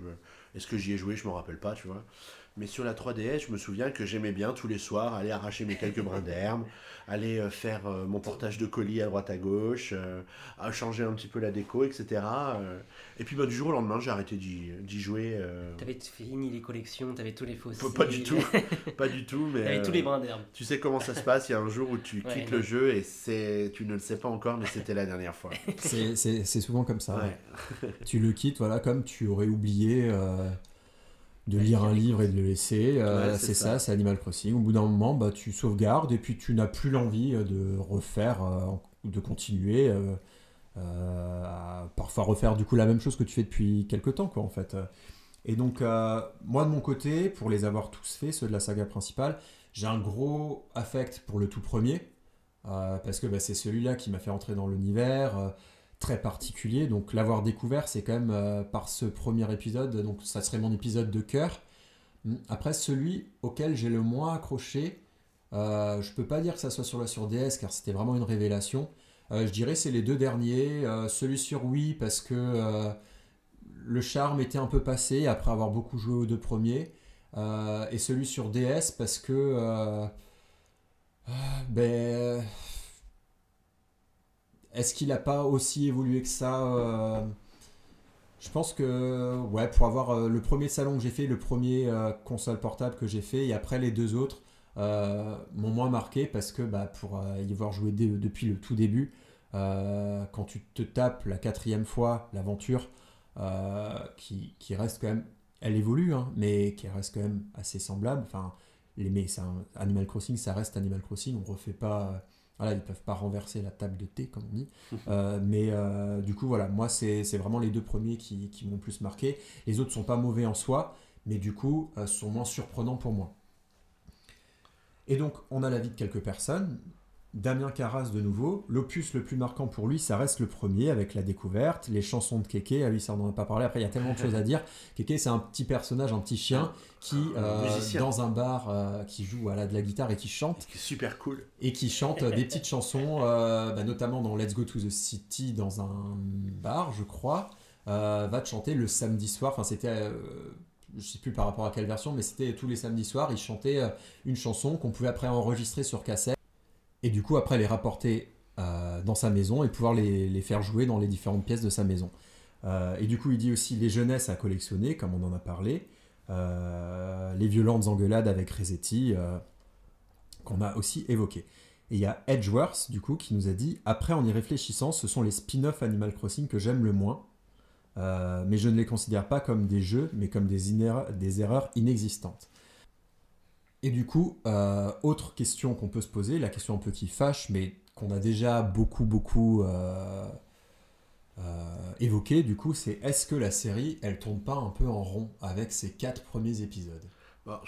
Est-ce que j'y ai joué? Je m'en rappelle pas, tu vois. Mais sur la 3DS, je me souviens que j'aimais bien tous les soirs aller arracher mes quelques brins d'herbe, aller euh, faire euh, mon portage de colis à droite à gauche, euh, à changer un petit peu la déco, etc. Et puis bah, du jour au lendemain, j'ai arrêté d'y jouer. T'avais fini les collections, t'avais tous les fossiles. Pas, du tout, pas du tout. Mais t'avais tous les brins d'herbe. Tu sais comment ça se passe, il y a un jour où tu quittes le jeu et c'est, tu ne le sais pas encore, mais c'était la dernière fois. c'est souvent comme ça. tu le quittes, voilà, comme tu aurais oublié de lire un livre et de le laisser. Euh, c'est ça, c'est Animal Crossing. Au bout d'un moment, bah, tu sauvegardes et puis tu n'as plus l'envie euh, de refaire euh, de continuer. à parfois refaire du coup la même chose que tu fais depuis quelques temps, quoi, en fait. Et donc, moi de mon côté, pour les avoir tous faits, ceux de la saga principale, j'ai un gros affect pour le tout premier. parce que bah, c'est celui-là qui m'a fait entrer dans l'univers très particulier. Donc l'avoir découvert, c'est quand même euh, par ce premier épisode. Donc ça serait mon épisode de cœur. Après, celui auquel j'ai le moins accroché, euh, je peux pas dire que ça soit sur la sur DS car c'était vraiment une révélation. Euh, je dirais c'est les deux derniers. Celui sur Wii parce que le charme était un peu passé après avoir beaucoup joué aux deux premiers. et celui sur DS parce que ben est-ce qu'il n'a pas aussi évolué que ça euh, Je pense que, pour avoir euh, le premier salon que j'ai fait, le premier euh, console portable que j'ai fait, et après les deux autres, m'ont moins marqué parce que bah, pour y avoir joué depuis le tout début, quand tu te tapes la quatrième fois l'aventure, qui, reste quand même, elle évolue, hein, mais qui reste quand même assez semblable. Enfin, les, mais Animal Crossing, ça reste Animal Crossing, on refait pas voilà, ils peuvent pas renverser la table de thé, comme on dit. Euh, mais euh, du coup, voilà, moi, c'est vraiment les deux premiers qui, qui m'ont plus marqué. Les autres sont pas mauvais en soi, mais du coup, euh, sont moins surprenants pour moi. Et donc, on a l'avis de quelques personnes. Damien Carras de nouveau. L'opus le plus marquant pour lui, ça reste le premier avec la découverte, les chansons de Keke. Ah oui, ça on n'en a pas parlé. Après, il y a tellement de choses à dire. Keke, c'est un petit personnage, un petit chien qui, euh, dans un bar, euh, qui joue à de la guitare et qui chante. super cool. Et qui chante des petites chansons, euh, bah, notamment dans Let's Go to the City, dans un bar, je crois. va te chanter le samedi soir. Enfin, c'était je sais plus par rapport à quelle version, mais c'était tous les samedis soirs, il chantait une chanson qu'on pouvait après enregistrer sur cassette et du coup après les rapporter euh, dans sa maison et pouvoir les, faire jouer dans les différentes pièces de sa maison. Euh, et du coup il dit aussi les jeunesses à collectionner, comme on en a parlé, euh, les violentes engueulades avec Resetti, qu'on a aussi évoqué. Et il y a Edgeworth, du coup, qui nous a dit Après, en y réfléchissant, ce sont les spin-off Animal Crossing que j'aime le moins. mais je ne les considère pas comme des jeux, mais comme des, des erreurs inexistantes. Et du coup, euh, autre question qu'on peut se poser, la question un peu qui fâche, mais qu'on a déjà beaucoup, beaucoup euh, euh, évoqué, du coup, c'est est-ce que la série, elle tourne pas un peu en rond avec ses quatre premiers épisodes? Bah,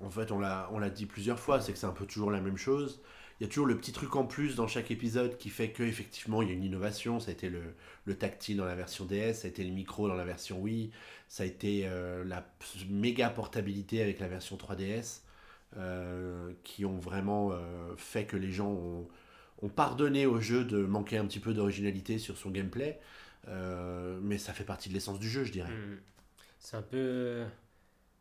En fait, on l'a, on l'a dit plusieurs fois, c'est que c'est un peu toujours la même chose. Il y a toujours le petit truc en plus dans chaque épisode qui fait qu'effectivement, il y a une innovation. Ça a été le, le, tactile dans la version DS, ça a été le micro dans la version Wii, ça a été la méga portabilité avec la version 3DS. Euh, qui ont vraiment euh, fait que les gens ont, pardonné au jeu de manquer un petit peu d'originalité sur son gameplay. Euh, mais ça fait partie de l'essence du jeu, je dirais. Hmm. C'est un peu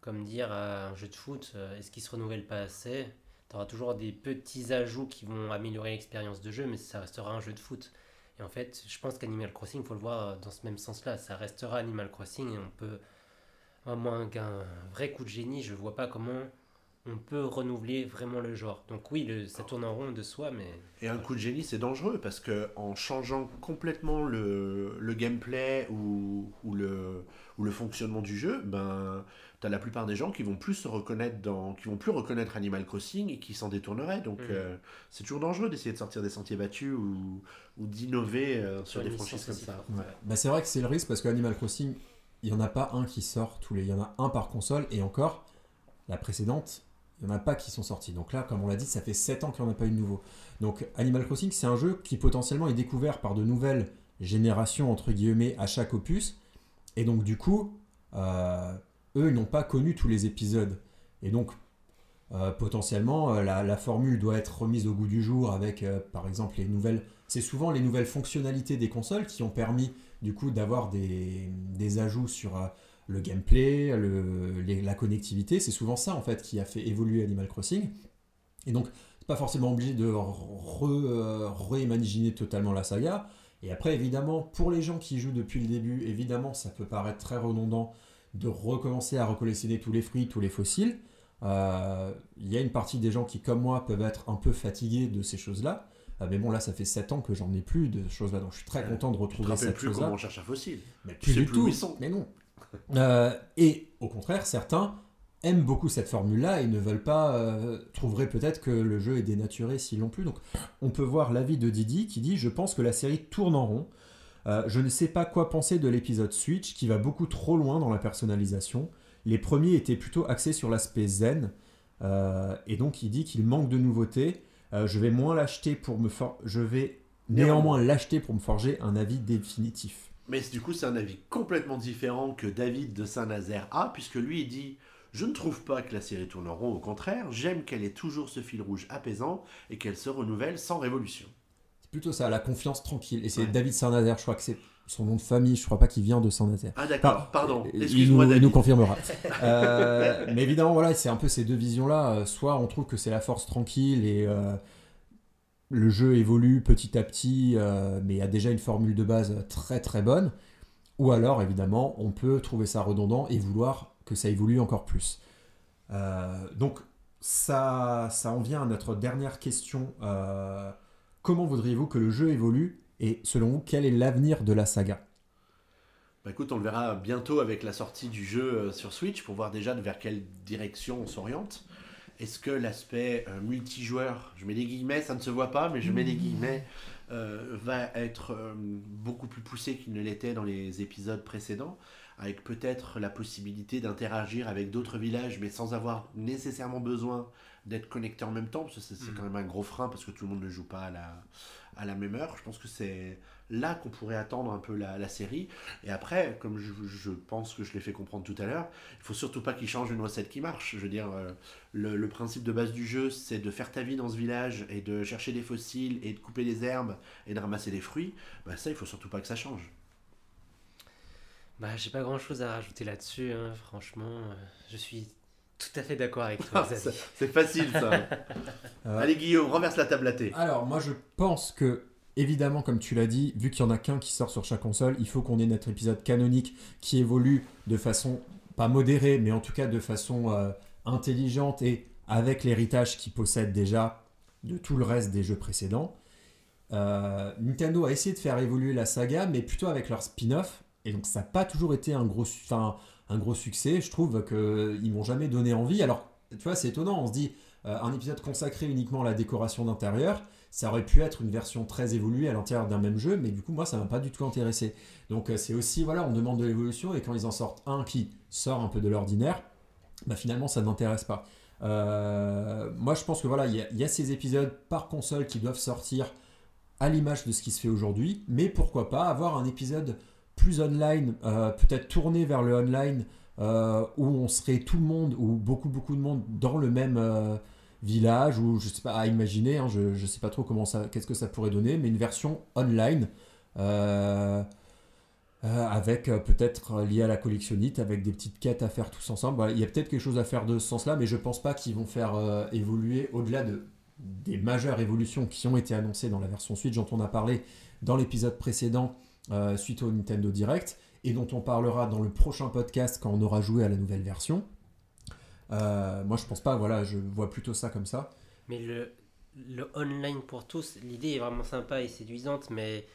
comme dire à un jeu de foot, est-ce qu'il se renouvelle pas assez? Tu auras toujours des petits ajouts qui vont améliorer l'expérience de jeu, mais ça restera un jeu de foot. Et en fait, je pense qu'Animal Crossing, il faut le voir dans ce même sens-là. Ça restera Animal Crossing et on peut, à moins qu'un vrai coup de génie, je vois pas comment on peut renouveler vraiment le genre. Donc oui, le, ça tourne en rond de soi, mais... Et un coup de génie, c'est dangereux, parce que en changeant complètement le, le gameplay ou, ou, le, ou le fonctionnement du jeu, ben, tu as la plupart des gens qui vont plus se reconnaître dans, qui vont plus reconnaître Animal Crossing et qui s'en détourneraient. Donc Mhm. euh, c'est toujours dangereux d'essayer de sortir des sentiers battus ou, ou d'innover euh, sur des franchises comme ça. Ouais. Bah, c'est vrai que c'est le risque parce que Animal Crossing, il n'y en a pas un qui sort tous les. Il y en a un par console et encore, la précédente, il n'y en a pas qui sont sortis. Donc là, comme on l'a dit, ça fait 7 ans qu'il n'y en a pas eu de nouveau. Donc Animal Crossing, c'est un jeu qui potentiellement est découvert par de nouvelles générations, entre guillemets, à chaque opus. Et donc du coup, euh, eux, ils n'ont pas connu tous les épisodes. Et donc, euh, potentiellement, euh, la, formule doit être remise au goût du jour avec, par exemple, les nouvelles. C'est souvent les nouvelles fonctionnalités des consoles qui ont permis, du coup, d'avoir des, ajouts sur le gameplay, le, les- la connectivité. C'est souvent ça, en fait, qui a fait évoluer Animal Crossing. Et donc, c'est pas forcément obligé de euh, réimaginer totalement la saga. Et après, évidemment, pour les gens qui jouent depuis le début, évidemment, ça peut paraître très redondant de recommencer à recollectionner tous les fruits, tous les fossiles. Euh, Il y a une partie des gens qui, comme moi, peuvent être un peu fatigués de ces choses-là. Euh, mais bon, là, ça fait 7 ans que j'en ai plus de choses-là, donc je suis très content de Tu te retrouver cette plus comment on cherche un fossile. Mais Tu plus sais du plus où tout. ils sont. Mais non. Euh, et au contraire, certains aiment beaucoup cette formule-là et ne veulent pas, euh, trouveraient peut-être que le jeu est dénaturé s'ils l'ont plus. Donc on peut voir l'avis de Didi qui dit Je pense que la série tourne en rond. Euh, je ne sais pas quoi penser de l'épisode Switch qui va beaucoup trop loin dans la personnalisation. Les premiers étaient plutôt axés sur l'aspect zen. Euh, et donc il dit qu'il manque de nouveautés. Je vais moins l'acheter pour me for- je vais néanmoins l'acheter pour me forger un avis définitif. Mais du coup, c'est un avis complètement différent que David de Saint-Nazaire a, puisque lui, il dit Je ne trouve pas que la série tourne en rond, au contraire, j'aime qu'elle ait toujours ce fil rouge apaisant et qu'elle se renouvelle sans révolution. C'est plutôt ça, la confiance tranquille. Et c'est Ouais. David Saint-Nazaire, je crois que c'est son nom de famille, je crois pas qu'il vient de Saint-Nazaire. Ah, d'accord, pardon, Il excuse-moi, nous, il David. nous confirmera. Euh, mais évidemment, voilà, c'est un peu ces deux visions-là. Euh, Soit on trouve que c'est la force tranquille et euh, le jeu évolue petit à petit, euh, mais a déjà une formule de base très très bonne. Ou alors, évidemment, on peut trouver ça redondant et vouloir que ça évolue encore plus. Euh, donc, ça, ça en vient à notre dernière question. Euh, comment voudriez-vous que le jeu évolue Et selon vous, quel est l'avenir de la saga? Bah écoute, on le verra bientôt avec la sortie du jeu sur Switch pour voir déjà vers quelle direction on s'oriente. Est-ce que l'aspect euh, multijoueur, je mets des guillemets, ça ne se voit pas, mais je mets des guillemets, euh, va être euh, beaucoup plus poussé qu'il ne l'était dans les épisodes précédents, avec peut-être la possibilité d'interagir avec d'autres villages, mais sans avoir nécessairement besoin d'être connecté en même temps, parce que c'est c'est Mm. quand même un gros frein, parce que tout le monde ne joue pas à la, à la même heure. Je pense que c'est là qu'on pourrait attendre un peu la, la série. Et après, comme je, je pense que je l'ai fait comprendre tout à l'heure, il faut surtout pas qu'il change une recette qui marche. Je veux dire, euh, le, le principe de base du jeu, c'est de faire ta vie dans ce village et de chercher des fossiles et de couper des herbes et de ramasser des fruits. Bah ça, il faut surtout pas que ça change. Bah, j'ai pas grand chose à rajouter là-dessus, hein, franchement. euh, je suis tout à fait d'accord avec toi, c'est facile ça. Euh, Allez Guillaume, renverse la table à thé. Alors, moi, je pense que, évidemment, comme tu l'as dit, vu qu'il n'y en a qu'un qui sort sur chaque console, il faut qu'on ait notre épisode canonique qui évolue de façon, pas modérée, mais en tout cas de façon euh, intelligente et avec l'héritage qu'il possède déjà de tout le reste des jeux précédents. Euh, Nintendo a essayé de faire évoluer la saga, mais plutôt avec leur spin-off. Et donc, ça n'a pas toujours été un gros, succès. Je trouve qu'ils m'ont jamais donné envie. Alors, tu vois, c'est étonnant. On se dit, euh, un épisode consacré uniquement à la décoration d'intérieur, ça aurait pu être une version très évoluée à l'intérieur d'un même jeu, mais du coup, moi, ça m'a pas du tout intéressé. Donc, euh, c'est aussi, voilà, on demande de l'évolution, et quand ils en sortent un qui sort un peu de l'ordinaire, bah, finalement, ça ne m'intéresse pas. Euh, moi, je pense que voilà, il y, a- ces épisodes par console qui doivent sortir à l'image de ce qui se fait aujourd'hui, mais pourquoi pas avoir un épisode plus online, euh, peut-être tourné vers le online, où on serait tout le monde, ou beaucoup, beaucoup de monde dans le même village, ou je sais pas, à imaginer, hein, je ne sais pas trop comment ça, qu'est-ce que ça pourrait donner, mais une version online, euh, euh, avec euh, peut-être lié à la collectionnite, avec des petites quêtes à faire tous ensemble. Il y a peut-être quelque chose à faire de ce sens-là, mais je pense pas qu'ils vont faire évoluer au-delà de des majeures évolutions qui ont été annoncées dans la version Switch dont on a parlé dans l'épisode précédent suite au Nintendo Direct et dont on parlera dans le prochain podcast quand on aura joué à la nouvelle version. Moi, je pense pas, voilà, je vois plutôt ça comme ça. Mais le, le online pour tous, l'idée est vraiment sympa et séduisante, mais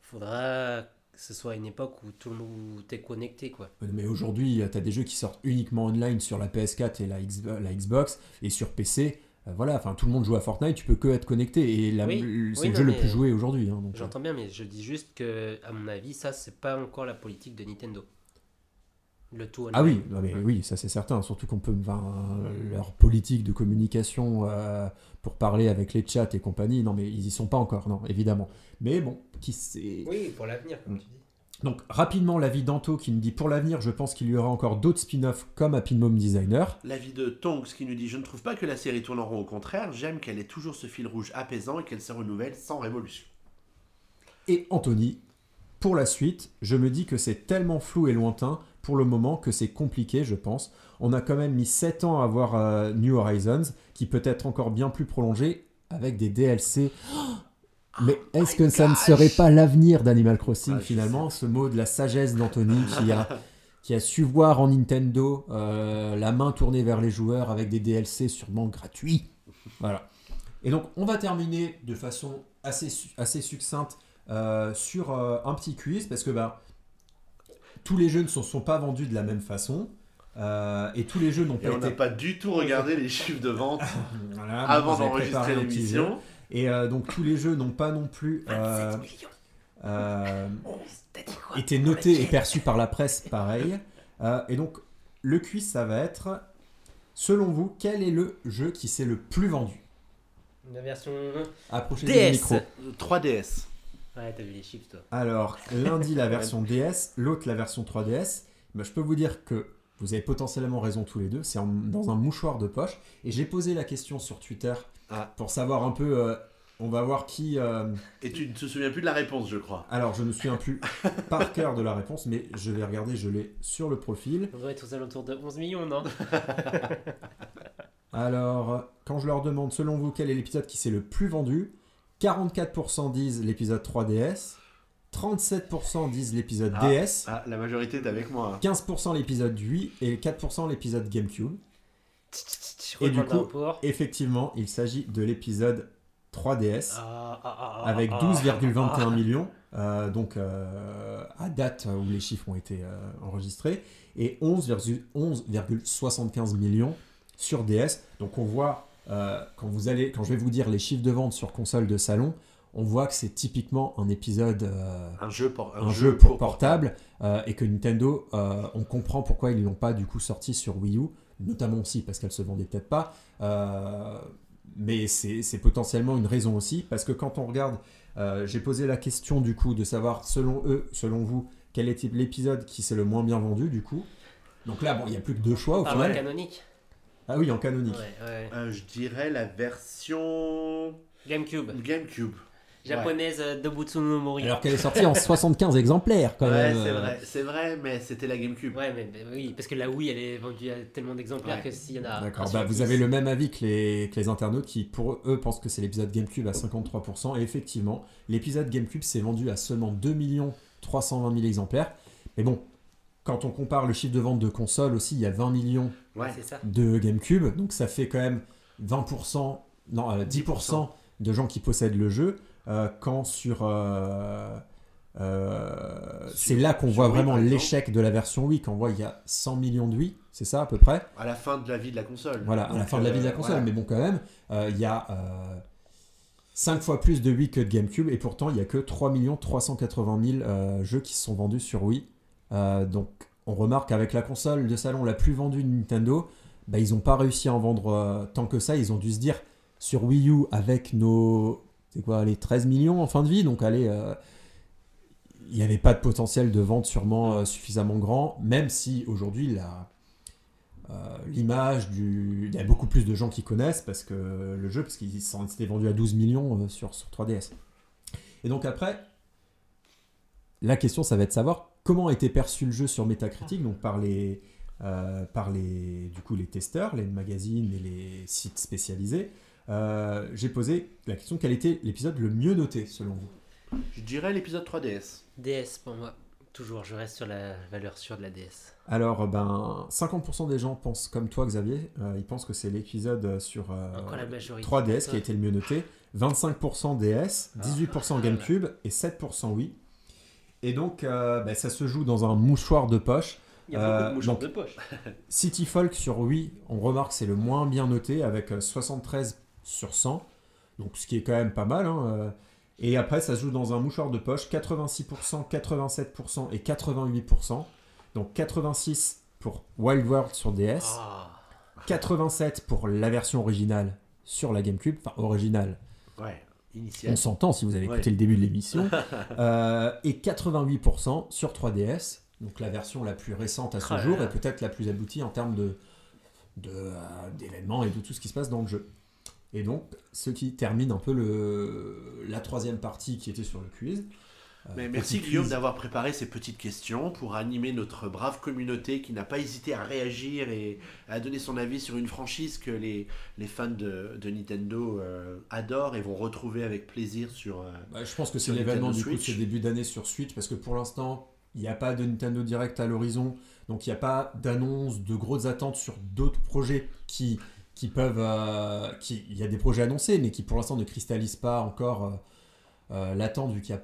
faudra que ce soit une époque où tout le monde est connecté. Quoi. Mais aujourd'hui, tu as des jeux qui sortent uniquement online sur la PS4 et la, la Xbox, et sur PC, euh, voilà, enfin tout le monde joue à Fortnite, tu peux que être connecté, et c'est le jeu le plus joué aujourd'hui. Hein, J'entends bien, mais je dis juste que, à mon avis, ça, c'est pas encore la politique de Nintendo. Le tout Ah oui, mais oui, ça c'est certain. Surtout qu'on peut. leur politique de communication euh, pour parler avec les chats et compagnie, non, mais ils y sont pas encore, non, évidemment. Mais bon, qui sait. Oui, pour l'avenir, comme tu dis. Donc, rapidement, l'avis d'Anto qui nous dit Pour l'avenir, je pense qu'il y aura encore d'autres spin-offs comme Happy Mom Designer. L'avis de Tonks qui nous dit Je ne trouve pas que la série tourne en rond, au contraire, j'aime qu'elle ait toujours ce fil rouge apaisant et qu'elle se renouvelle sans révolution. Et Anthony, pour la suite, je me dis que c'est tellement flou et lointain pour le moment que c'est compliqué, je pense. On a quand même mis 7 ans à voir euh, New Horizons, qui peut être encore bien plus prolongé avec des DLC. Mais oh est-ce que ça ne serait pas l'avenir d'Animal Crossing ah, finalement Ce mot de la sagesse d'Anthony qui a, qui a su voir en Nintendo euh, la main tournée vers les joueurs avec des DLC sûrement gratuits. Voilà. Et donc on va terminer de façon assez, assez succincte euh, sur un petit quiz parce que bah, tous les jeux ne se sont pas vendus de la même façon. Euh, et tous les jeux n'ont pas on n'a pas du tout regardé les chiffres de vente avant d'enregistrer l'émission. Et euh, donc tous les jeux n'ont pas non plus euh, été notés et perçus par la presse pareil. et donc le quiz ça va être, selon vous, quel est le jeu qui s'est le plus vendu? La version Approchez DS. micro. 3DS. Ouais, t'as vu les chiffres, toi. Alors, l'un dit la version DS, l'autre la version 3DS. Bah, je peux vous dire que vous avez potentiellement raison tous les deux. C'est dans un mouchoir de poche. Et j'ai posé la question sur Twitter ah. pour savoir un peu. Euh, on va voir qui. Euh, Et tu ne te souviens plus de la réponse, je crois. Alors, je ne me souviens plus par cœur de la réponse, mais je vais regarder, je l'ai sur le profil. On doit être aux alentours de 11 millions, non Alors, quand je leur demande, selon vous, quel est l'épisode qui s'est le plus vendu 44% disent l'épisode 3DS, 37% disent l'épisode ah, DS. Ah, la majorité est avec moi. 15% l'épisode 8 et 4% l'épisode GameCube. Et du coup, effectivement, il s'agit de l'épisode 3DS ah, avec 12,21 millions, euh, donc euh, à date où les chiffres ont été euh, enregistrés, et 11,75 millions sur DS. Donc on voit euh, quand, vous allez, quand je vais vous dire les chiffres de vente sur console de salon, on voit que c'est typiquement un épisode, euh, un jeu, un, jeu, pour portable, euh, et que Nintendo, on comprend pourquoi ils l'ont pas du coup sorti sur Wii U, notamment aussi parce qu'elle se vendait peut-être pas, mais c'est potentiellement une raison aussi, parce que quand on regarde, j'ai posé la question du coup de savoir selon eux, selon vous, quel est l'épisode qui s'est le moins bien vendu du coup. Donc là, bon, il n'y a plus que deux choix au final. canonique. Ah oui, en canonique. Euh, je dirais la version GameCube. GameCube. Japonaise de Butsuno Mori. Alors qu'elle est sortie en 75 exemplaires quand même. Ouais, c'est vrai, c'est vrai, mais c'était la GameCube. Ouais, mais, oui, parce que la Wii elle est vendue à tellement d'exemplaires que s'il y en a. D'accord, bah, vous avez le même avis que les, que les internautes qui, pour eux, pensent que c'est l'épisode GameCube à 53%. Et effectivement, l'épisode GameCube s'est vendu à seulement 2 320 000 exemplaires. Mais bon, quand on compare le chiffre de vente de console aussi, il y a 20 millions de GameCube, donc ça fait quand même 20%, non, 10%, euh, de gens qui possèdent le jeu, euh, quand sur... Euh, c'est là qu'on voit vraiment l'échec de la version Wii, quand on voit il y a 100 millions de Wii, c'est ça à peu près? À la fin de la vie de la console. Voilà, à la fin de la vie de la console, mais bon quand même, il y a 5 fois plus de Wii que de GameCube, et pourtant il n'y a que 3 380 000 jeux qui se sont vendus sur Wii. Donc on remarque qu'avec la console de salon la plus vendue de Nintendo, bah, ils n'ont pas réussi à en vendre euh, tant que ça. Ils ont dû se dire sur Wii U avec nos c'est quoi, les 13 millions en fin de vie, donc allez, euh, il n'y avait pas de potentiel de vente sûrement euh, suffisamment grand, même si aujourd'hui la l'image du. Il y a beaucoup plus de gens qui connaissent parce que le jeu, parce qu'il s'était vendu à 12 millions sur, sur 3DS. Et donc après, la question, ça va être de savoir comment a été perçu le jeu sur Metacritic, donc par les, euh, par les, du coup, les testeurs, les magazines et les sites spécialisés. Euh, j'ai posé la question quel était l'épisode le mieux noté selon vous? Je dirais l'épisode 3DS. DS pour moi. Toujours, je reste sur la valeur sûre de la DS. Alors, ben, 50% des gens pensent comme toi, Xavier. Euh, ils pensent que c'est l'épisode sur euh, 3DS qui a été le mieux noté. 25% DS, 18% GameCube et 7% Wii. Et donc, euh, ben, ça se joue dans un mouchoir de poche. Il y a beaucoup de euh, mouchoirs de poche. City Folk sur Wii, on remarque que c'est le moins bien noté avec 73 sur 100. Donc, ce qui est quand même pas mal. Hein, et après, ça se joue dans un mouchoir de poche, 86%, 87% et 88%. Donc 86% pour Wild World sur DS, 87 ah. pour la version originale sur la GameCube, enfin originale. Ouais, On s'entend si vous avez écouté le début de l'émission. Euh, et 88% sur 3DS, donc la version la plus récente à ce ah jour et peut-être la plus aboutie en termes de euh, d'événements et de tout ce qui se passe dans le jeu. Et donc, ce qui termine un peu le, la troisième partie qui était sur le quiz. Euh, Mais merci Guillaume d'avoir préparé ces petites questions pour animer notre brave communauté qui n'a pas hésité à réagir et à donner son avis sur une franchise que les, les fans de, de Nintendo euh, adorent et vont retrouver avec plaisir sur. Euh, bah, je pense que c'est l'événement du coup de ce début d'année sur Switch parce que pour l'instant il n'y a pas de Nintendo Direct à l'horizon donc il n'y a pas d'annonce, de grosses attentes sur d'autres projets qui qui peuvent. Euh, qui, il y a des projets annoncés, mais qui pour l'instant ne cristallisent pas encore l'attente, vu qu'il y a.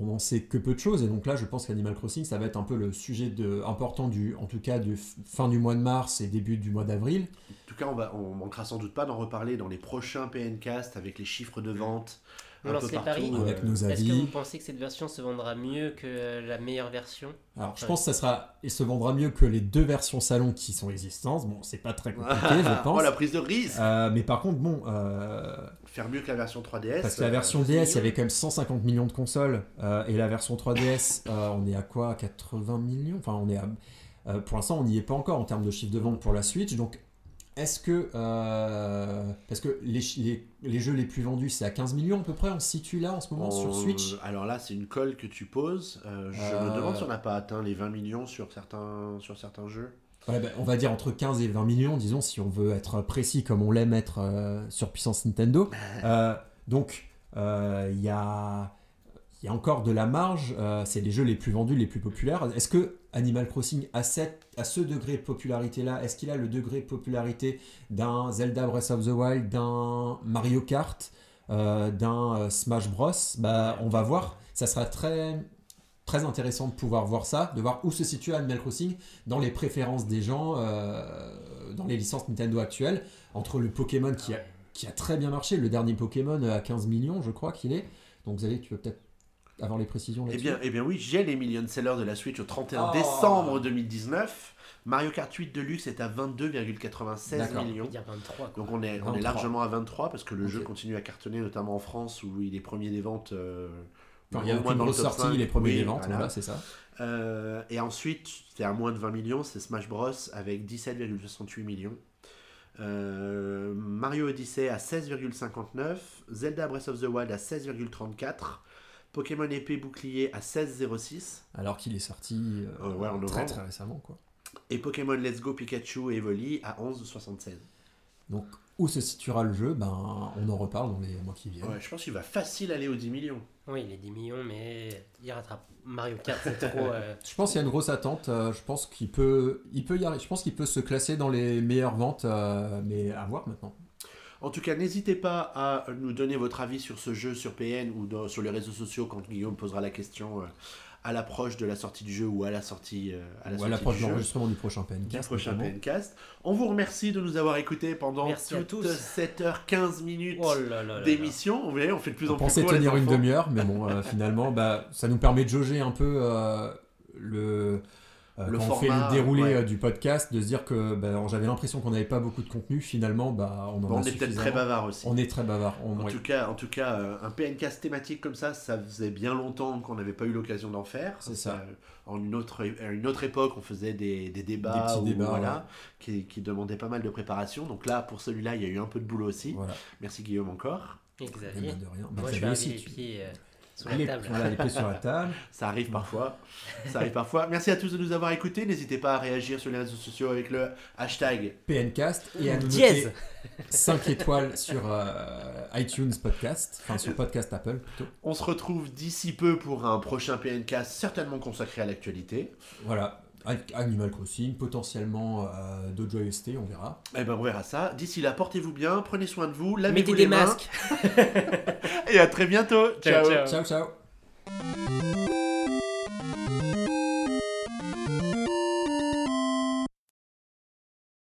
On n'en sait que peu de choses, et donc là, je pense qu'Animal Crossing, ça va être un peu le sujet important, du, en tout cas, du fin du mois de mars et début du mois d'avril. En tout cas, on, va, manquera sans doute pas d'en reparler dans les prochains PNcast avec les chiffres de vente, on lance les paris avec nos avis. Est-ce que vous pensez que cette version se vendra mieux que la meilleure version? Alors, je pense que ça sera, il se vendra mieux que les deux versions salon qui sont existantes. Bon, c'est pas très compliqué, je pense. oh, la prise de risque euh, Mais par contre, bon. Euh, Faire mieux que la version 3DS. Parce que la version DS, il y avait quand même 150 millions de consoles. Euh, et la version 3DS, on est à quoi? 80 millions? Enfin, on est à. pour l'instant, on n'y est pas encore en termes de chiffre de vente pour la Switch. Donc, est-ce que. Euh, parce que les, les, jeux les plus vendus, c'est à 15 millions à peu près, on se situe là en ce moment sur Switch? Alors là, c'est une colle que tu poses. Euh, je me demande si on n'a pas atteint les 20 millions sur certains, sur certains jeux. Ben, on va dire entre 15 et 20 millions, disons, si on veut être précis comme on l'aime être euh, sur puissance Nintendo. donc, il y a il y a encore de la marge, euh, c'est les jeux les plus vendus, les plus populaires. Est-ce que Animal Crossing a, à ce degré de popularité-là, est-ce qu'il a le degré de popularité d'un Zelda Breath of the Wild, d'un Mario Kart, euh, d'un euh, Smash Bros? Bah, On va voir, ça sera très, très intéressant de pouvoir voir ça, de voir où se situe Animal Crossing dans les préférences des gens, dans les licences Nintendo actuelles, entre le Pokémon qui a, qui a très bien marché, le dernier Pokémon à 15 millions je crois qu'il est, donc vous allez, tu peux peut-être avoir les précisions là-dessus eh bien, eh bien oui, j'ai les million sellers de la Switch au 31 décembre 2019. Mario Kart 8 Deluxe est à 22,96 millions. Donc on est, on est largement à 23 parce que le jeu continue à cartonner, notamment en France où il est premier des ventes. Euh, il y a une grosse sortie, il est premier des ventes, voilà, c'est ça. Euh, et ensuite, c'est à moins de 20 millions, c'est Smash Bros avec 17,68 millions. Euh, Mario Odyssey à 16,59, Zelda Breath of the Wild à 16,34, Pokémon épée bouclier à 16,06. Alors qu'il est sorti euh, euh, très très récemment. quoi. Et Pokémon Let's Go Pikachu et Evoli à 11,76. Donc où se situera le jeu? Ben, On en reparle dans les mois qui viennent. Ouais, je pense qu'il va facile aller aux 10 millions. Oui, les 10 millions, mais il rattrape Mario Kart, c'est trop. Euh, je pense qu'il y a une grosse attente. je pense qu'il peut, il peut y arriver. Je pense qu'il peut se classer dans les meilleures ventes, mais à voir maintenant. En tout cas, n'hésitez pas à nous donner votre avis sur ce jeu sur PN ou sur les réseaux sociaux quand Guillaume posera la question euh, à l'approche de la sortie du jeu ou à la sortie euh, à la ou à l'approche de l'enregistrement du prochain PNcast. prochain PNcast. On vous remercie de nous avoir écoutés pendant toutes 7h15 minutes oh d'émission. On, on fait de plus en plus On pensait tenir une demi-heure, mais bon, euh, finalement, bah, ça nous permet de jauger un peu le euh, quand on fait le déroulé euh, du podcast, de se dire que bah, j'avais l'impression qu'on n'avait pas beaucoup de contenu, finalement, bah, on en On est peut-être très bavard aussi. On est très bavard. en, tout cas, en tout cas, euh, un PNcast thématique comme ça, ça faisait bien longtemps qu'on n'avait pas eu l'occasion d'en faire. C'est ça. en une autre, à une autre époque, on faisait des, des débats, des débats voilà, qui, qui, demandaient pas mal de préparation. Donc là, pour celui-là, il y a eu un peu de boulot aussi. Merci Guillaume encore. Xavier. Eh ben, de rien. Moi, je vais aussi, les pieds Sur la les, table. voilà, les pieds sur la table. Ça arrive parfois. Ça arrive parfois. Merci à tous de nous avoir écoutés. N'hésitez pas à réagir sur les réseaux sociaux avec le hashtag. PNcast et à nous Dièse. noter 5 étoiles sur euh, iTunes Podcast, enfin sur Podcast Apple plutôt. On se retrouve d'ici peu pour un prochain PNcast certainement consacré à l'actualité. Voilà, Animal Crossing, potentiellement euh, d'autres joyeusetés, on verra. Eh ben on verra ça. D'ici là, portez-vous bien, prenez soin de vous, Mettez lavez-vous des les mains. masques. Et à très bientôt. Ciao, ciao. ciao. Ciao, ciao